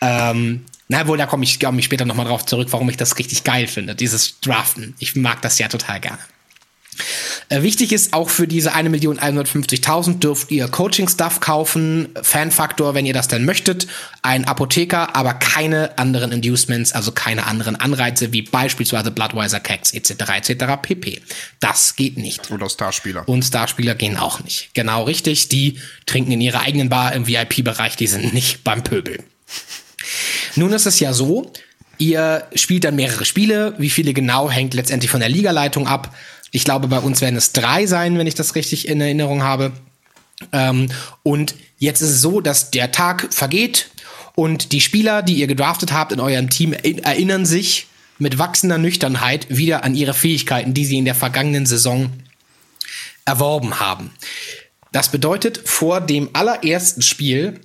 ähm, na wohl, da komme ich, komm ich später nochmal drauf zurück, warum ich das richtig geil finde, dieses Draften. Ich mag das ja total gerne. Äh, wichtig ist auch für diese 1.150.000 dürft ihr Coaching-Stuff kaufen, Fanfaktor, wenn ihr das denn möchtet, ein Apotheker, aber keine anderen Inducements, also keine anderen Anreize wie beispielsweise Bloodwiser Cacks etc. etc. pp. Das geht nicht. Oder Starspieler. Und Starspieler gehen auch nicht. Genau richtig, die trinken in ihrer eigenen Bar im VIP-Bereich, die sind nicht beim Pöbel. Nun ist es ja so, ihr spielt dann mehrere Spiele. Wie viele genau hängt letztendlich von der Ligaleitung ab. Ich glaube, bei uns werden es drei sein, wenn ich das richtig in Erinnerung habe. Ähm, und jetzt ist es so, dass der Tag vergeht und die Spieler, die ihr gedraftet habt in eurem Team, erinnern sich mit wachsender Nüchternheit wieder an ihre Fähigkeiten, die sie in der vergangenen Saison erworben haben. Das bedeutet, vor dem allerersten Spiel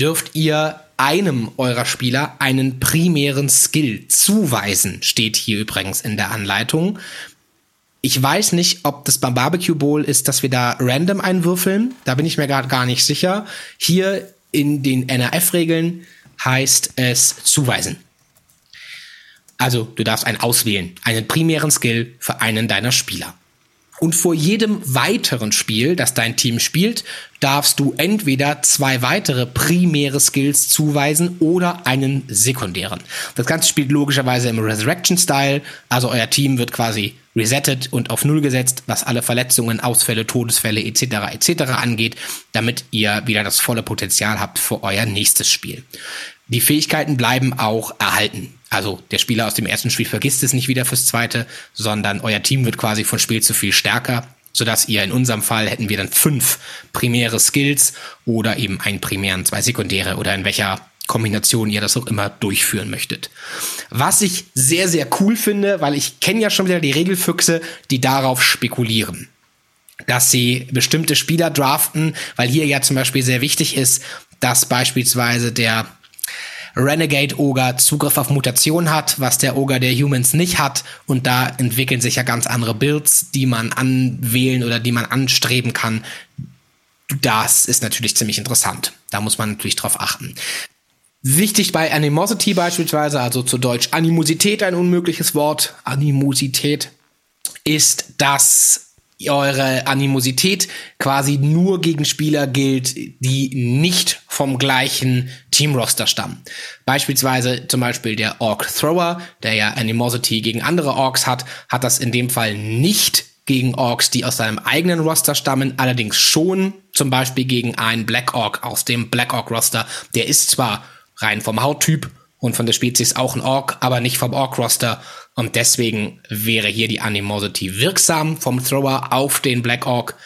dürft ihr einem eurer Spieler einen primären Skill zuweisen, steht hier übrigens in der Anleitung. Ich weiß nicht, ob das beim Barbecue Bowl ist, dass wir da random einwürfeln. Da bin ich mir gerade gar nicht sicher. Hier in den NRF-Regeln heißt es zuweisen. Also du darfst einen auswählen, einen primären Skill für einen deiner Spieler. Und vor jedem weiteren Spiel, das dein Team spielt, darfst du entweder zwei weitere primäre Skills zuweisen oder einen sekundären. Das Ganze spielt logischerweise im Resurrection-Style, also euer Team wird quasi resettet und auf Null gesetzt, was alle Verletzungen, Ausfälle, Todesfälle etc. etc. angeht, damit ihr wieder das volle Potenzial habt für euer nächstes Spiel. Die Fähigkeiten bleiben auch erhalten. Also der Spieler aus dem ersten Spiel vergisst es nicht wieder fürs zweite, sondern euer Team wird quasi von Spiel zu Spiel stärker, sodass ihr in unserem Fall hätten wir dann fünf primäre Skills oder eben einen primären, zwei sekundäre oder in welcher Kombination ihr das auch immer durchführen möchtet. Was ich sehr, sehr cool finde, weil ich kenne ja schon wieder die Regelfüchse, die darauf spekulieren dass sie bestimmte Spieler draften, weil hier ja zum Beispiel sehr wichtig ist, dass beispielsweise der Renegade Ogre Zugriff auf Mutationen hat, was der Ogre der Humans nicht hat. Und da entwickeln sich ja ganz andere Builds, die man anwählen oder die man anstreben kann. Das ist natürlich ziemlich interessant. Da muss man natürlich drauf achten. Wichtig bei Animosity beispielsweise, also zu Deutsch Animosität ein unmögliches Wort, Animosität, ist, dass eure Animosität quasi nur gegen Spieler gilt, die nicht vom gleichen Teamroster stammen. Beispielsweise zum Beispiel der Orc Thrower, der ja Animosity gegen andere Orks hat, hat das in dem Fall nicht gegen Orks, die aus seinem eigenen Roster stammen, allerdings schon zum Beispiel gegen einen Black Orc aus dem Black Orc Roster. Der ist zwar rein vom Hauttyp und von der Spezies auch ein Orc, aber nicht vom Orc-Roster. Und deswegen wäre hier die Animosity wirksam vom Thrower auf den Black Orc,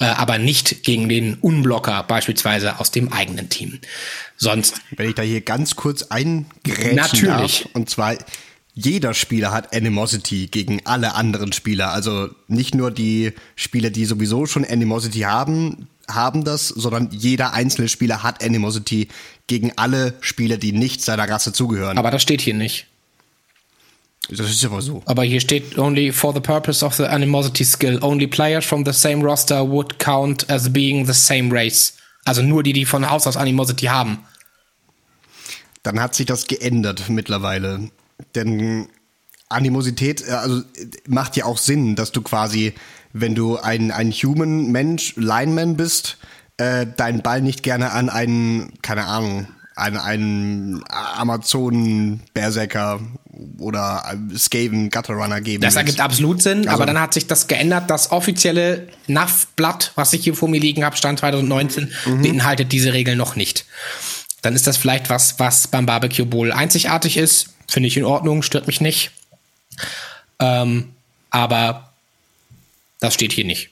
äh, aber nicht gegen den Unblocker, beispielsweise aus dem eigenen Team. Sonst. Wenn ich da hier ganz kurz eingrätschen Natürlich. Darf, und zwar jeder Spieler hat Animosity gegen alle anderen Spieler. Also nicht nur die Spieler, die sowieso schon Animosity haben, haben das, sondern jeder einzelne Spieler hat Animosity gegen alle Spieler, die nicht seiner Rasse zugehören. Aber das steht hier nicht. Das ist aber so. Aber hier steht only for the purpose of the animosity skill. Only players from the same roster would count as being the same race. Also nur die, die von Haus aus Animosity haben. Dann hat sich das geändert mittlerweile. Denn Animosität, äh, also macht ja auch Sinn, dass du quasi wenn du ein, ein Human-Mensch, Lineman bist, äh, deinen Ball nicht gerne an einen, keine Ahnung, an einen Amazonen-Berserker oder Skaven Gutterrunner geben. Das ergibt absolut Sinn, also, aber dann hat sich das geändert. Das offizielle NAF-Blatt, was ich hier vor mir liegen habe, Stand 2019, mhm. beinhaltet diese Regel noch nicht. Dann ist das vielleicht was, was beim Barbecue Bowl einzigartig ist. Finde ich in Ordnung, stört mich nicht. Ähm, aber das steht hier nicht.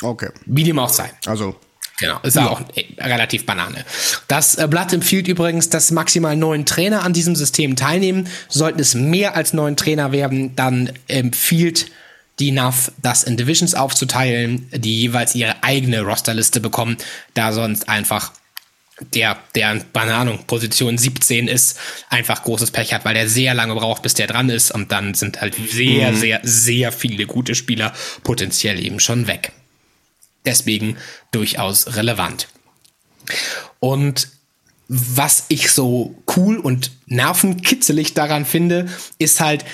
Okay. Wie dem auch sei. Also. Genau, ist ja auch äh, relativ Banane. Das äh, Blatt empfiehlt übrigens, dass maximal neun Trainer an diesem System teilnehmen. Sollten es mehr als neun Trainer werden, dann empfiehlt die NAF, das in Divisions aufzuteilen, die jeweils ihre eigene Rosterliste bekommen, da sonst einfach der, der, keine Ahnung, Position 17 ist, einfach großes Pech hat, weil der sehr lange braucht, bis der dran ist und dann sind halt sehr, mhm. sehr, sehr viele gute Spieler potenziell eben schon weg. Deswegen durchaus relevant. Und was ich so cool und nervenkitzelig daran finde, ist halt,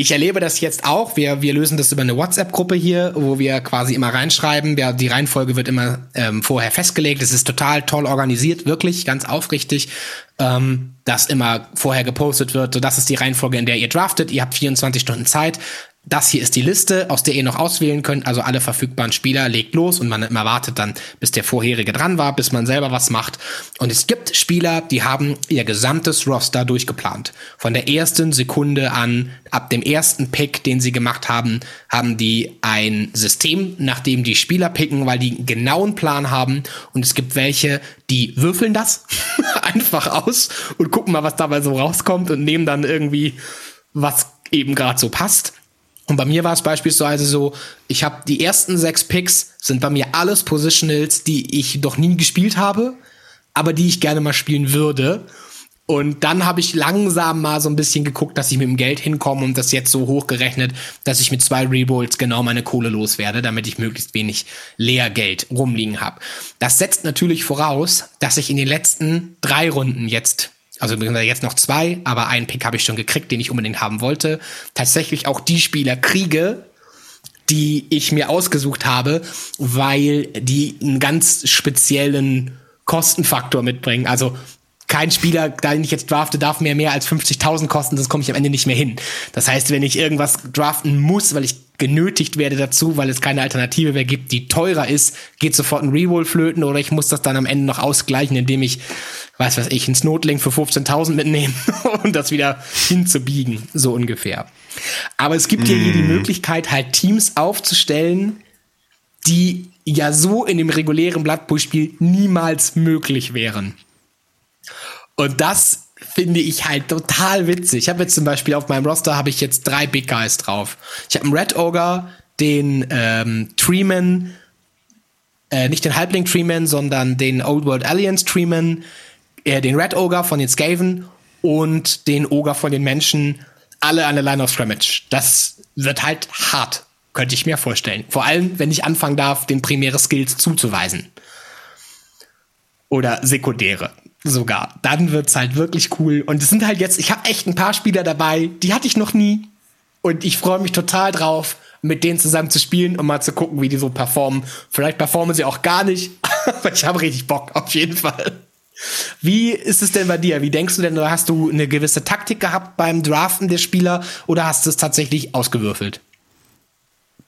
ich erlebe das jetzt auch. Wir, wir lösen das über eine WhatsApp-Gruppe hier, wo wir quasi immer reinschreiben. Ja, die Reihenfolge wird immer ähm, vorher festgelegt. Es ist total toll organisiert, wirklich, ganz aufrichtig, ähm, dass immer vorher gepostet wird. So, das ist die Reihenfolge, in der ihr draftet. Ihr habt 24 Stunden Zeit das hier ist die Liste, aus der ihr noch auswählen könnt. Also alle verfügbaren Spieler legt los und man immer wartet dann, bis der vorherige dran war, bis man selber was macht. Und es gibt Spieler, die haben ihr gesamtes Roster durchgeplant. Von der ersten Sekunde an, ab dem ersten Pick, den sie gemacht haben, haben die ein System, nach dem die Spieler picken, weil die einen genauen Plan haben. Und es gibt welche, die würfeln das [laughs] einfach aus und gucken mal, was dabei so rauskommt und nehmen dann irgendwie was eben gerade so passt. Und bei mir war es beispielsweise so, ich habe die ersten sechs Picks sind bei mir alles Positionals, die ich doch nie gespielt habe, aber die ich gerne mal spielen würde. Und dann habe ich langsam mal so ein bisschen geguckt, dass ich mit dem Geld hinkomme und das jetzt so hochgerechnet, dass ich mit zwei Rebolts genau meine Kohle loswerde, damit ich möglichst wenig Leergeld rumliegen habe. Das setzt natürlich voraus, dass ich in den letzten drei Runden jetzt also jetzt noch zwei, aber einen Pick habe ich schon gekriegt, den ich unbedingt haben wollte, tatsächlich auch die Spieler kriege, die ich mir ausgesucht habe, weil die einen ganz speziellen Kostenfaktor mitbringen. Also kein Spieler, den ich jetzt drafte, darf mir mehr als 50.000 kosten, sonst komme ich am Ende nicht mehr hin. Das heißt, wenn ich irgendwas draften muss, weil ich genötigt werde dazu, weil es keine Alternative mehr gibt, die teurer ist, geht sofort ein Reroll flöten oder ich muss das dann am Ende noch ausgleichen, indem ich, weiß was ich, ins Notlink für 15.000 mitnehme und das wieder hinzubiegen, so ungefähr. Aber es gibt mm. hier die Möglichkeit, halt Teams aufzustellen, die ja so in dem regulären Bloodbowl-Spiel niemals möglich wären. Und das finde ich halt total witzig. Ich habe jetzt zum Beispiel auf meinem Roster habe ich jetzt drei Big Guys drauf. Ich habe einen Red Ogre, den ähm, Treeman, äh, nicht den Halbling Treeman, sondern den Old World Alliance Treeman, äh, den Red Ogre von den Skaven und den Ogre von den Menschen alle an der Line of Scrimmage. Das wird halt hart, könnte ich mir vorstellen. Vor allem, wenn ich anfangen darf, den primäre Skills zuzuweisen. Oder sekundäre sogar. Dann wird's halt wirklich cool. Und es sind halt jetzt, ich habe echt ein paar Spieler dabei, die hatte ich noch nie. Und ich freue mich total drauf, mit denen zusammen zu spielen und mal zu gucken, wie die so performen. Vielleicht performen sie auch gar nicht, [laughs] aber ich habe richtig Bock, auf jeden Fall. Wie ist es denn bei dir? Wie denkst du denn, hast du eine gewisse Taktik gehabt beim Draften der Spieler oder hast du es tatsächlich ausgewürfelt?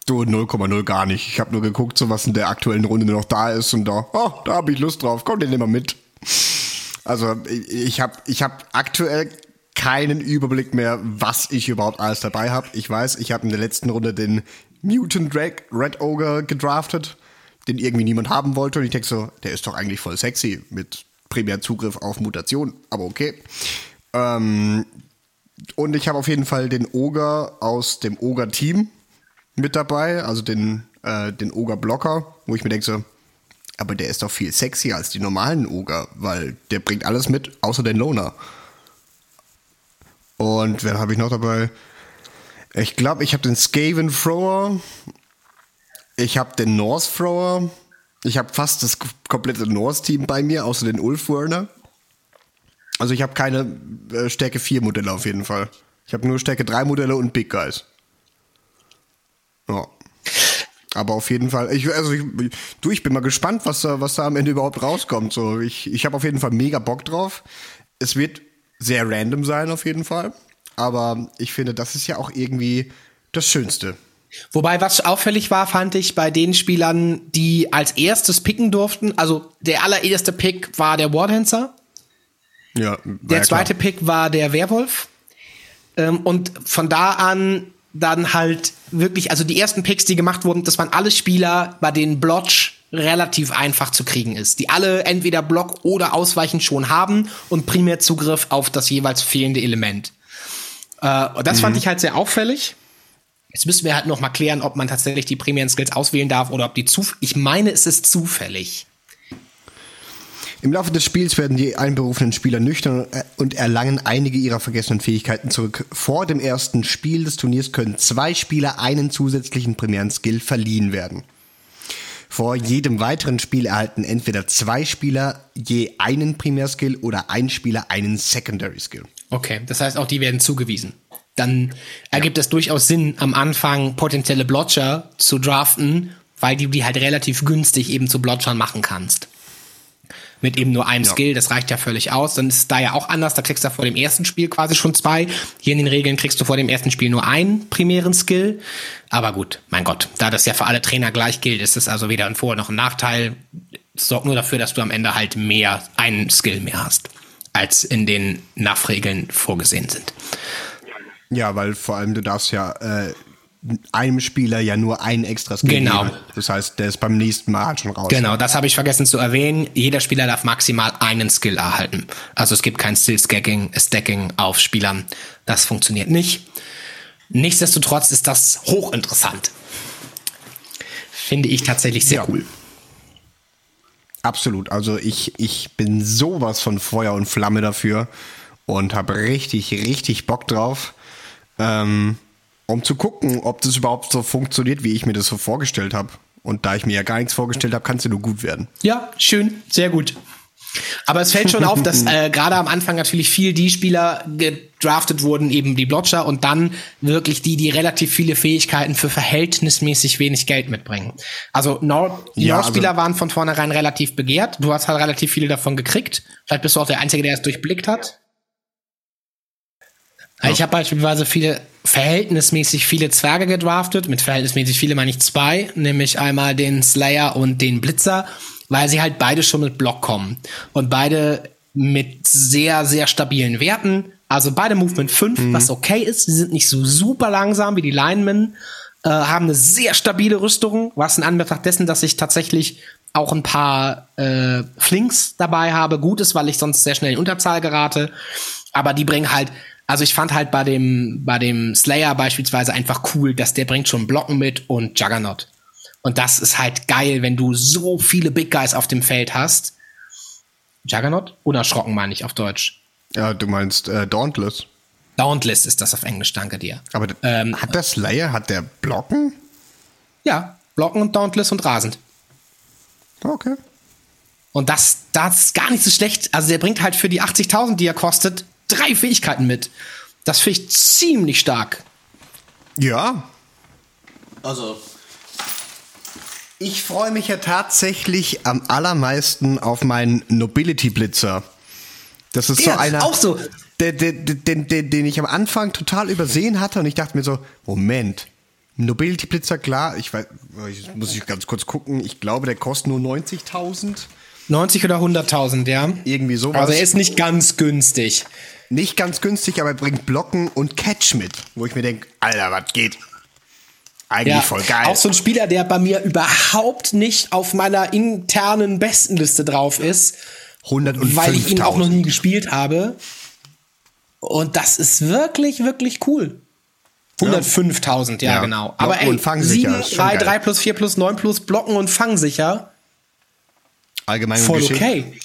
Du 0,0 gar nicht. Ich habe nur geguckt, so was in der aktuellen Runde noch da ist und da, oh, da habe ich Lust drauf. Komm, den nehmen wir mit. Also ich habe ich hab aktuell keinen Überblick mehr, was ich überhaupt alles dabei habe. Ich weiß, ich habe in der letzten Runde den Mutant Drag Red Ogre gedraftet, den irgendwie niemand haben wollte. Und ich denke so, der ist doch eigentlich voll sexy mit primär Zugriff auf Mutation, aber okay. Ähm, und ich habe auf jeden Fall den Ogre aus dem Ogre-Team mit dabei, also den, äh, den Ogre-Blocker, wo ich mir denke so, aber der ist doch viel sexier als die normalen Ogre, weil der bringt alles mit, außer den Loner. Und wen habe ich noch dabei? Ich glaube, ich habe den Skaven Thrower. Ich habe den North Thrower. Ich habe fast das komplette North-Team bei mir, außer den Ulf Werner. Also ich habe keine äh, Stärke 4 Modelle auf jeden Fall. Ich habe nur Stärke 3 Modelle und Big Guys. Ja. Aber auf jeden Fall, ich, also ich, du, ich bin mal gespannt, was da, was da am Ende überhaupt rauskommt. So, ich, ich habe auf jeden Fall mega Bock drauf. Es wird sehr random sein, auf jeden Fall. Aber ich finde, das ist ja auch irgendwie das Schönste. Wobei, was auffällig war, fand ich bei den Spielern, die als erstes picken durften, also der allererste Pick war der Wardancer. Ja, der ja zweite Pick war der Werwolf. Ähm, und von da an dann halt wirklich, also die ersten Picks, die gemacht wurden, das waren alle Spieler, bei denen Blotch relativ einfach zu kriegen ist, die alle entweder Block oder Ausweichen schon haben und primär Zugriff auf das jeweils fehlende Element. Äh, und das mhm. fand ich halt sehr auffällig. Jetzt müssen wir halt noch mal klären, ob man tatsächlich die primären Skills auswählen darf oder ob die zu. Ich meine, es ist zufällig. Im Laufe des Spiels werden die einberufenen Spieler nüchtern und erlangen einige ihrer vergessenen Fähigkeiten zurück. Vor dem ersten Spiel des Turniers können zwei Spieler einen zusätzlichen primären Skill verliehen werden. Vor jedem weiteren Spiel erhalten entweder zwei Spieler je einen Primärskill oder ein Spieler einen Secondary Skill. Okay, das heißt auch die werden zugewiesen dann ergibt es durchaus Sinn, am Anfang potenzielle Blotcher zu draften, weil du die halt relativ günstig eben zu Blotchern machen kannst. Mit eben nur einem ja. Skill, das reicht ja völlig aus. Dann ist es da ja auch anders, da kriegst du vor dem ersten Spiel quasi schon zwei. Hier in den Regeln kriegst du vor dem ersten Spiel nur einen primären Skill. Aber gut, mein Gott, da das ja für alle Trainer gleich gilt, ist es also weder ein Vor- noch ein Nachteil. Es sorgt nur dafür, dass du am Ende halt mehr, einen Skill mehr hast, als in den NAF-Regeln vorgesehen sind. Ja, weil vor allem du darfst ja äh, einem Spieler ja nur ein extra Skill genau. geben. Das heißt, der ist beim nächsten Mal schon raus. Genau, das habe ich vergessen zu erwähnen. Jeder Spieler darf maximal einen Skill erhalten. Also es gibt kein Skill-Stacking Stacking auf Spielern. Das funktioniert nicht. Nichtsdestotrotz ist das hochinteressant. Finde ich tatsächlich sehr ja. cool. Absolut. Also ich, ich bin sowas von Feuer und Flamme dafür und habe richtig, richtig Bock drauf ähm, um zu gucken, ob das überhaupt so funktioniert, wie ich mir das so vorgestellt habe. Und da ich mir ja gar nichts vorgestellt habe, kann es ja nur gut werden. Ja, schön, sehr gut. Aber es fällt schon auf, dass [laughs] äh, gerade am Anfang natürlich viel die Spieler gedraftet wurden, eben die Blotcher und dann wirklich die, die relativ viele Fähigkeiten für verhältnismäßig wenig Geld mitbringen. Also Nord ja, Nord-Spieler also waren von vornherein relativ begehrt. Du hast halt relativ viele davon gekriegt. Vielleicht bist du auch der Einzige, der es durchblickt hat. Ja. Ich habe beispielsweise viele, verhältnismäßig viele Zwerge gedraftet. Mit verhältnismäßig viele meine ich zwei, nämlich einmal den Slayer und den Blitzer, weil sie halt beide schon mit Block kommen. Und beide mit sehr, sehr stabilen Werten. Also beide Movement 5, mhm. was okay ist. Sie sind nicht so super langsam wie die Linemen, äh, haben eine sehr stabile Rüstung, was in Anbetracht dessen, dass ich tatsächlich auch ein paar äh, Flinks dabei habe, gut ist, weil ich sonst sehr schnell in Unterzahl gerate. Aber die bringen halt also ich fand halt bei dem, bei dem Slayer beispielsweise einfach cool, dass der bringt schon Blocken mit und Juggernaut. Und das ist halt geil, wenn du so viele Big Guys auf dem Feld hast. Juggernaut? Unerschrocken meine ich auf Deutsch. Ja, du meinst äh, Dauntless. Dauntless ist das auf Englisch, danke dir. Aber Ähm, hat der Slayer, hat der Blocken? Ja, Blocken und Dauntless und rasend. Okay. Und das, das ist gar nicht so schlecht. Also der bringt halt für die 80.000, die er kostet, drei Fähigkeiten mit. Das finde ich ziemlich stark. Ja, Also, Ich freue mich ja tatsächlich am allermeisten auf meinen Nobility Blitzer. Das ist Der, so einer, auch so. Der, der, den, den, den ich am Anfang total übersehen hatte und ich dachte mir so, Moment, Nobility Blitzer, klar, ich weiß, ich muss ich ganz kurz gucken, ich glaube, der kostet nur 90.000. 90 oder 100.000, ja. Irgendwie sowas. Also er ist nicht ganz günstig. Nicht ganz günstig, aber er bringt Blocken und Catch mit, wo ich mir denke, Alter, was geht? Eigentlich Ja, voll geil. auch so ein Spieler, der bei mir überhaupt nicht auf meiner internen Bestenliste drauf ist, 105.000. weil ich ihn auch noch nie gespielt habe. Und das ist wirklich, wirklich cool. 105.000, ja, Ja. genau. Aber ey, und fangsicher, 7, ist schon 3, geil. 3 plus 4 plus 9 plus Blocken und fangsicher. Allgemein Voll okay.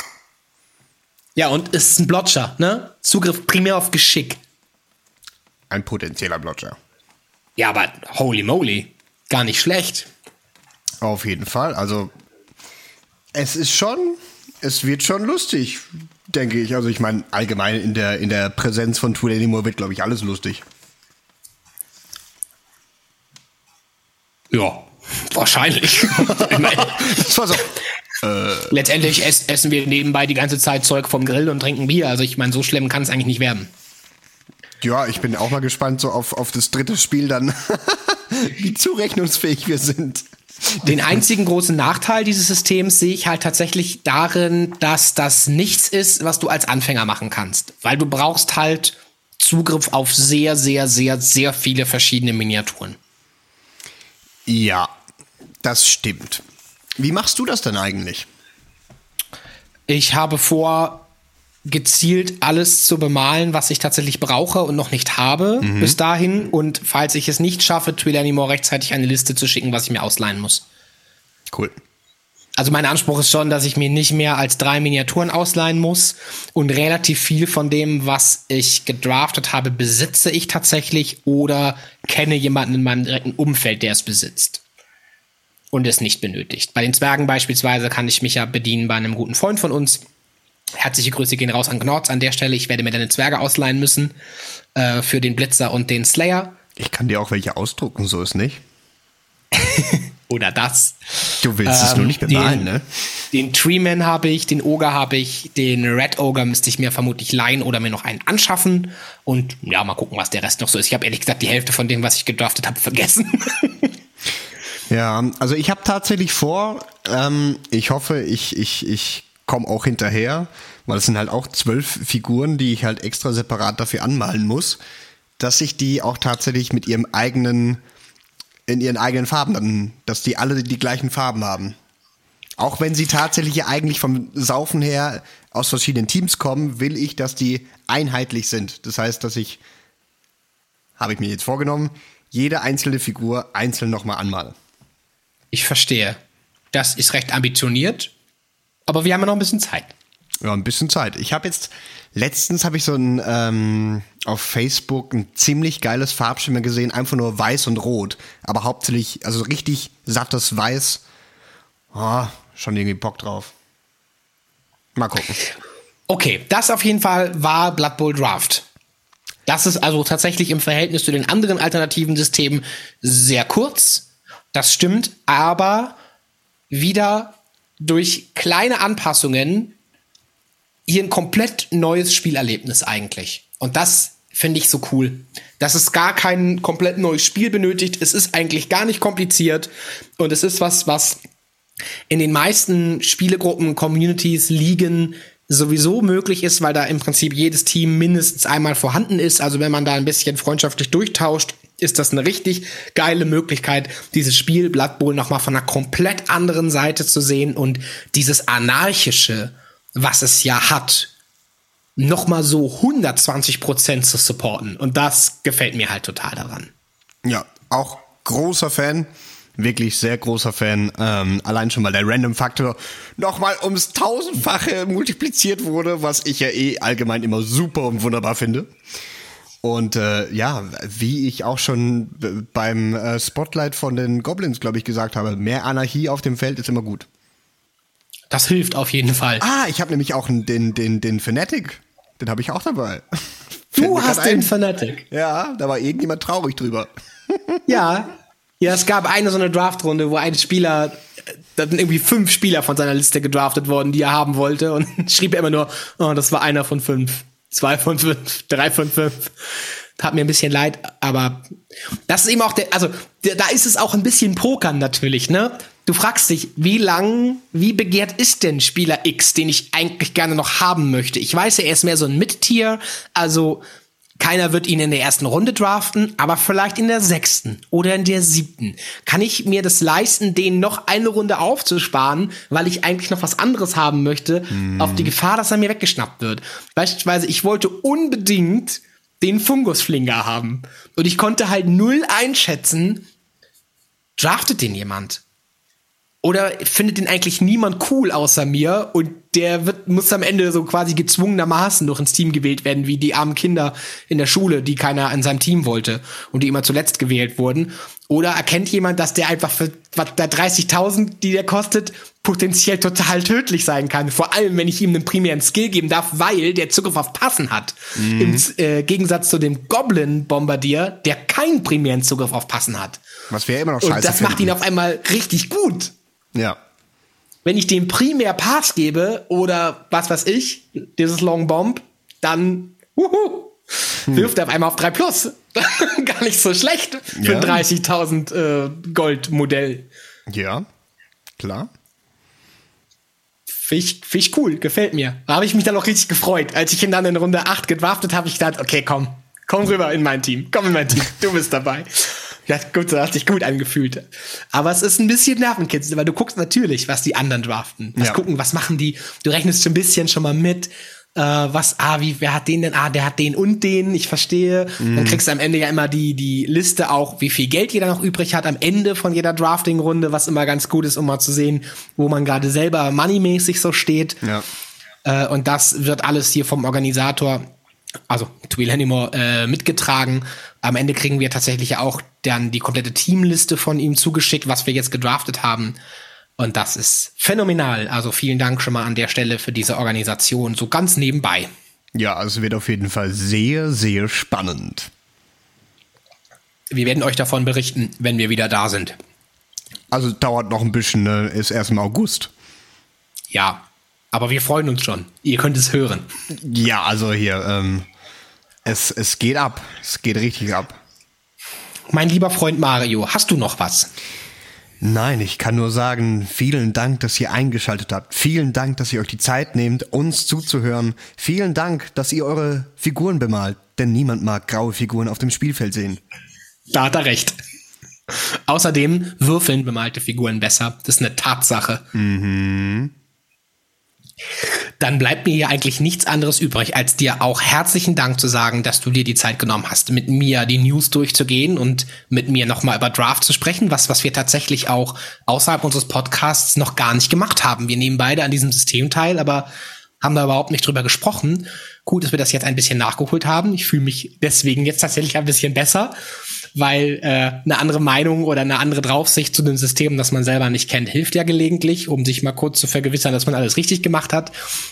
Ja, und es ist ein Blotcher, ne? Zugriff primär auf Geschick. Ein potenzieller Blotcher. Ja, aber holy moly. Gar nicht schlecht. Auf jeden Fall. Also, es ist schon, es wird schon lustig, denke ich. Also, ich meine, allgemein in der, in der Präsenz von Tool Anymore wird, glaube ich, alles lustig. Ja, wahrscheinlich. [laughs] Ich meine, Das war so. Letztendlich ess, essen wir nebenbei die ganze Zeit Zeug vom Grill und trinken Bier. Also ich meine, so schlimm kann es eigentlich nicht werden. Ja, ich bin auch mal gespannt, so auf, auf das dritte Spiel dann, [laughs] wie zurechnungsfähig wir sind. Den einzigen großen Nachteil dieses Systems sehe ich halt tatsächlich darin, dass das nichts ist, was du als Anfänger machen kannst. Weil du brauchst halt Zugriff auf sehr, sehr, sehr, sehr viele verschiedene Miniaturen. Ja, das stimmt. Wie machst du das denn eigentlich? Ich habe vor, gezielt alles zu bemalen, was ich tatsächlich brauche und noch nicht habe bis dahin. Und falls ich es nicht schaffe, Twill Anymore rechtzeitig eine Liste zu schicken, was ich mir ausleihen muss. Cool. Also mein Anspruch ist schon, dass ich mir nicht mehr als drei Miniaturen ausleihen muss und relativ viel von dem, was ich gedraftet habe, besitze ich tatsächlich oder kenne jemanden in meinem direkten Umfeld, der es besitzt und es nicht benötigt. Bei den Zwergen beispielsweise kann ich mich ja bedienen bei einem guten Freund von uns. Herzliche Grüße gehen raus an Gnorz an der Stelle. Ich werde mir deine Zwerge ausleihen müssen äh, für den Blitzer und den Slayer Ich kann dir auch welche ausdrucken, so ist nicht. [laughs] oder das. Du willst es Ähm, nur nicht bemalen, den- ne? Den Treeman habe ich, den Ogre habe ich, den Red Ogre müsste ich mir vermutlich leihen oder mir noch einen anschaffen. Und ja, mal gucken, was der Rest noch so ist. Ich habe ehrlich gesagt die Hälfte von dem, was ich gedraftet habe, vergessen. [laughs] Ja, also ich habe tatsächlich vor, ähm, ich hoffe, ich, ich, ich komme auch hinterher, weil es sind halt auch zwölf Figuren, die ich halt extra separat dafür anmalen muss, dass ich die auch tatsächlich mit ihrem eigenen, in ihren eigenen Farben dann, dass die alle die gleichen Farben haben. Auch wenn sie tatsächlich ja eigentlich vom Saufen her aus verschiedenen Teams kommen, will ich, dass die einheitlich sind. Das heißt, dass ich, habe ich mir jetzt vorgenommen, jede einzelne Figur einzeln nochmal anmale. Ich verstehe. Das ist recht ambitioniert, aber wir haben ja noch ein bisschen Zeit. Ja, ein bisschen Zeit. Ich habe jetzt, letztens habe ich so ein, ähm, auf Facebook ein ziemlich geiles Farbschimmer gesehen, einfach nur weiß und rot, aber hauptsächlich, also richtig sattes Weiß. Oh, schon irgendwie Bock drauf. Mal gucken. Okay, das auf jeden Fall war Blood Bowl Draft. Das ist also tatsächlich im Verhältnis zu den anderen alternativen Systemen sehr kurz. Das stimmt, aber wieder durch kleine Anpassungen hier ein komplett neues Spielerlebnis eigentlich. Und das finde ich so cool. Dass es gar kein komplett neues Spiel benötigt. Es ist eigentlich gar nicht kompliziert. Und es ist was, was in den meisten Spielegruppen, Communities, Ligen sowieso möglich ist, weil da im Prinzip jedes Team mindestens einmal vorhanden ist. Also wenn man da ein bisschen freundschaftlich durchtauscht, ist das eine richtig geile Möglichkeit, dieses Spiel Blood Bowl nochmal von einer komplett anderen Seite zu sehen und dieses anarchische, was es ja hat, nochmal so 120 Prozent zu supporten. Und das gefällt mir halt total daran. Ja, auch großer Fan. Wirklich sehr großer Fan. Ähm, allein schon, weil der Random-Faktor nochmal ums tausendfache multipliziert wurde, was ich ja eh allgemein immer super und wunderbar finde. Und äh, ja, wie ich auch schon beim äh, Spotlight von den Goblins, glaube ich, gesagt habe, mehr Anarchie auf dem Feld ist immer gut. Das hilft auf jeden Fall. Ah, ich habe nämlich auch den, den, den Fanatic. Den habe ich auch dabei. [laughs] Du hast den Fanatic. Ja, da war irgendjemand traurig drüber. [laughs] ja. Ja, es gab eine so eine Draftrunde, wo ein Spieler, da sind irgendwie fünf Spieler von seiner Liste gedraftet worden, die er haben wollte und [laughs] schrieb immer nur, oh, das war einer von fünf zwei von fünf, drei von fünf. Hat mir ein bisschen leid, aber das ist eben auch der, also da ist es auch ein bisschen Pokern natürlich, ne? Du fragst dich, wie lang, wie begehrt ist denn Spieler X, den ich eigentlich gerne noch haben möchte? Ich weiß ja, er ist mehr so ein Mid-Tier, also keiner wird ihn in der ersten Runde draften, aber vielleicht in der sechsten oder in der siebten. Kann ich mir das leisten, den noch eine Runde aufzusparen, weil ich eigentlich noch was anderes haben möchte, mm. auf die Gefahr, dass er mir weggeschnappt wird? Beispielsweise, ich wollte unbedingt den Fungusflinger haben. Und ich konnte halt null einschätzen, draftet den jemand? Oder findet den eigentlich niemand cool außer mir und der wird, muss am Ende so quasi gezwungenermaßen noch ins Team gewählt werden, wie die armen Kinder in der Schule, die keiner in seinem Team wollte und die immer zuletzt gewählt wurden. Oder erkennt jemand, dass der einfach für was da 30.000, die der kostet, potenziell total tödlich sein kann. Vor allem, wenn ich ihm einen primären Skill geben darf, weil der Zugriff auf Passen hat. Mhm. Im äh, Gegensatz zu dem Goblin-Bombardier, der keinen primären Zugriff auf Passen hat. Was wäre immer noch scheiße Und das finden. macht ihn auf einmal richtig gut. Ja. Wenn ich dem primär Pass gebe oder was weiß ich, dieses Long Bomb, dann wuhu, hm. wirft er auf einmal auf 3 Plus. [laughs] Gar nicht so schlecht für ja. ein 30.000 äh, Gold Modell. Ja, klar. Finde ich, find ich cool, gefällt mir. Da habe ich mich dann auch richtig gefreut. Als ich ihn dann in Runde 8 gedraftet habe, ich gedacht, okay, komm, komm rüber in mein Team. Komm in mein Team, du bist dabei. Ja, gut, das hat sich gut angefühlt. Aber es ist ein bisschen Nervenkitzel, weil du guckst natürlich, was die anderen draften. Was ja. gucken, was machen die? Du rechnest schon ein bisschen schon mal mit. Äh, was, ah, wie, wer hat den denn? Ah, der hat den und den, ich verstehe. Mhm. Dann kriegst du am Ende ja immer die, die Liste auch, wie viel Geld jeder noch übrig hat am Ende von jeder Drafting-Runde, was immer ganz gut ist, um mal zu sehen, wo man gerade selber moneymäßig so steht. Ja. Äh, und das wird alles hier vom Organisator also Twill Hannimore, äh, mitgetragen. Am Ende kriegen wir tatsächlich auch dann die komplette Teamliste von ihm zugeschickt, was wir jetzt gedraftet haben. Und das ist phänomenal. Also vielen Dank schon mal an der Stelle für diese Organisation, so ganz nebenbei. Ja, es wird auf jeden Fall sehr, sehr spannend. Wir werden euch davon berichten, wenn wir wieder da sind. Also dauert noch ein bisschen, ne? ist erst im August. Ja, aber wir freuen uns schon. Ihr könnt es hören. Ja, also hier, ähm, es, es geht ab. Es geht richtig ab. Mein lieber Freund Mario, hast du noch was? Nein, ich kann nur sagen, vielen Dank, dass ihr eingeschaltet habt. Vielen Dank, dass ihr euch die Zeit nehmt, uns zuzuhören. Vielen Dank, dass ihr eure Figuren bemalt, denn niemand mag graue Figuren auf dem Spielfeld sehen. Da hat er recht. Außerdem würfeln bemalte Figuren besser. Das ist eine Tatsache. Mhm. Dann bleibt mir ja eigentlich nichts anderes übrig, als dir auch herzlichen Dank zu sagen, dass du dir die Zeit genommen hast, mit mir die News durchzugehen und mit mir nochmal über Draft zu sprechen, was, was wir tatsächlich auch außerhalb unseres Podcasts noch gar nicht gemacht haben. Wir nehmen beide an diesem System teil, aber haben da überhaupt nicht drüber gesprochen. Gut, dass wir das jetzt ein bisschen nachgeholt haben. Ich fühle mich deswegen jetzt tatsächlich ein bisschen besser weil äh, eine andere Meinung oder eine andere Draufsicht zu dem System, das man selber nicht kennt, hilft ja gelegentlich, um sich mal kurz zu vergewissern, dass man alles richtig gemacht hat.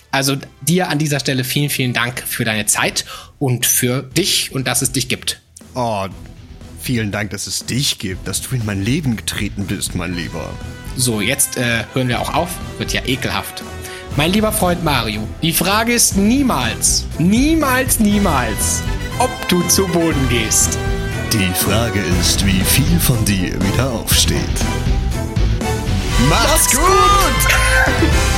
Also dir an dieser Stelle vielen, vielen Dank für deine Zeit und für dich und dass es dich gibt. Oh, vielen Dank, dass es dich gibt, dass du in mein Leben getreten bist, mein Lieber. So, jetzt äh, hören wir auch auf. Wird ja ekelhaft. Mein lieber Freund Mario, die Frage ist niemals, niemals, niemals, ob du zu Boden gehst. Die Frage ist, wie viel von dir wieder aufsteht. Mach's gut! [laughs]